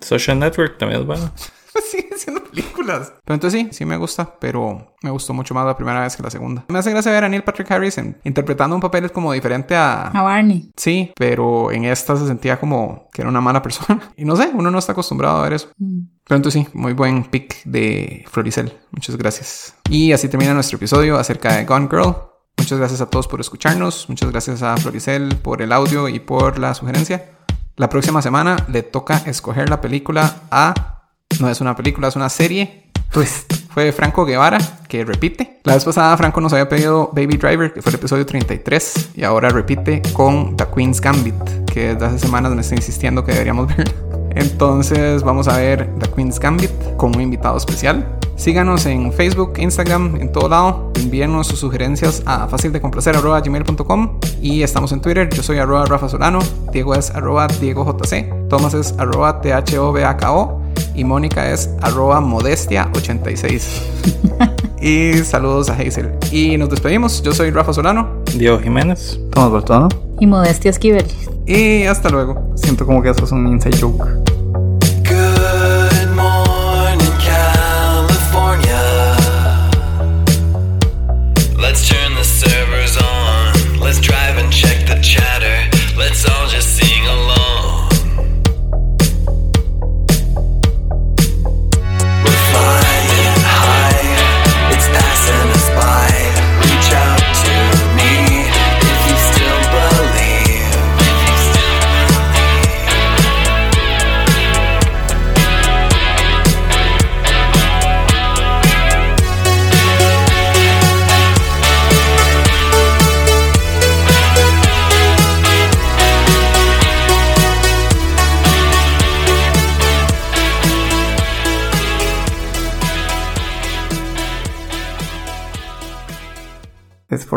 Social Network también es bueno. (laughs) Siguen siendo películas. Pero entonces sí, sí me gusta, pero me gustó mucho más la primera vez que la segunda. Me hace gracia ver a Neil Patrick Harris en- interpretando un papel como diferente a... A Barney. Sí, pero en esta se sentía como que era una mala persona. (laughs) Y no sé, uno no está acostumbrado a ver eso. Pero entonces sí, muy buen pick de Floricel. Muchas gracias. Y así termina nuestro episodio acerca de Gone Girl. Muchas gracias a todos por escucharnos. Muchas gracias a Floricel por el audio y por la sugerencia. La próxima semana le toca escoger la película a... No es una película, es una serie. Twist. Fue Franco Guevara, que repite. La vez pasada Franco nos había pedido Baby Driver, que fue el episodio 33, y ahora repite con The Queen's Gambit, que desde hace semanas me está insistiendo que deberíamos (laughs) ver. Entonces vamos a ver The Queen's Gambit con un invitado especial. Síganos en Facebook, Instagram, en todo lado. Envíenos sus sugerencias a fácildecomplacer.gmail.com y estamos en Twitter. Yo soy arroba Rafa Solano, Diego es arroba Diego JC, Tomás es arroba THOBAKO y Mónica es arroba modestia86. (laughs) y saludos a Hazel. Y nos despedimos. Yo soy Rafa Solano Diego Jiménez. Tomás Bertone. Y Modestia Esquivel. y hasta luego. Siento como que eso es un inside joke.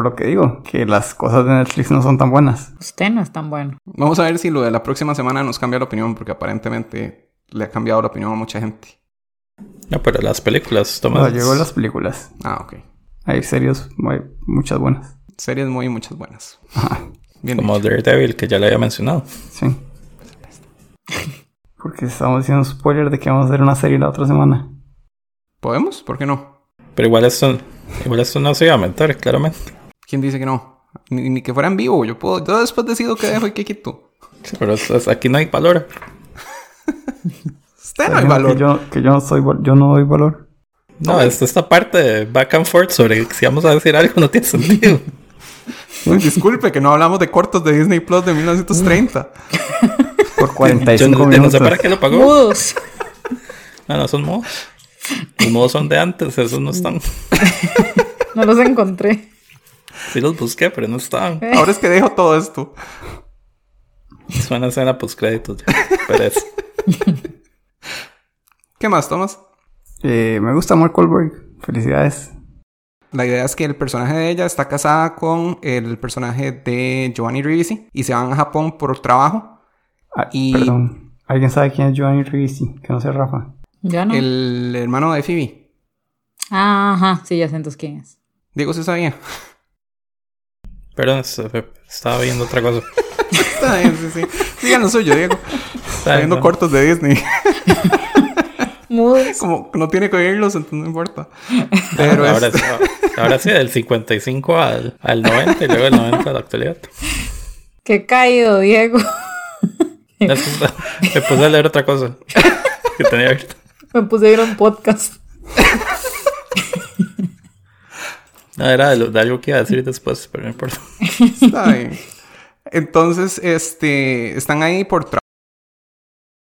Lo que digo, que las cosas de Netflix no son tan buenas. Usted no es tan bueno. Vamos a ver si lo de la próxima semana nos cambia la opinión, porque aparentemente le ha cambiado la opinión a mucha gente. No, pero las películas, No, Tomás. llegó las películas. Ah, ok. Hay series, hay muchas buenas. Series muy, muchas buenas. Ajá, Bien Como dicho. Daredevil, que ya le había mencionado. sí. Porque estamos haciendo spoiler de que vamos a hacer una serie la otra semana. ¿Podemos? ¿Por qué no? Pero igual esto, igual esto no se iba a meter, claramente. ¿Quién dice que no? Ni, ni que fuera en vivo. Yo puedo. Yo después decido que dejo y que quito. Pero es- es- aquí no hay valor. Usted no hay valor. Que yo, que yo no soy, yo no doy valor. No, es esta parte de back and forth sobre si vamos a decir algo no tiene sentido. (laughs) Uy, disculpe que no hablamos de cortos de Disney Plus de 1930. (laughs) Por Yo 45 no, yo no minutos. sé para qué lo pagó. Mudos. No, no son modos. Los modos son de antes, esos no están. (laughs) No los encontré. Sí los busqué, pero no estaban. Ahora es que dejo todo esto. (laughs) Suena escena post créditos. Pero es. (laughs) ¿Qué más, Thomas? Eh, me gusta Mark Wahlberg. Felicidades. La idea es que el personaje de ella está casada con el personaje de Giovanni Ribisi y se van a Japón por trabajo. Ah, Y- Perdón. ¿Alguien sabe quién es Giovanni Ribisi? Que no sea Rafa. Yo no. El hermano de Phoebe. Ah, ajá. Sí, ya sé entonces quién es. Diego se sabía. Perdón, es- estaba viendo otra cosa. (laughs) Está bien, sí, sí. Sigan lo suyo, Diego. Está viendo ¿no? cortos de Disney. (laughs) Mudos. Como no tiene que oírlos, entonces no importa. (laughs) Pero ahora, es- sí- ahora sí, del 55 al, al 90 y luego del 90 a la actualidad. Qué caído, Diego. Después me puse a leer otra cosa que tenía abierta. Me puse a ir a un podcast. No, era de, de algo que iba a decir después, pero no importa. (laughs) Entonces, este, están ahí por.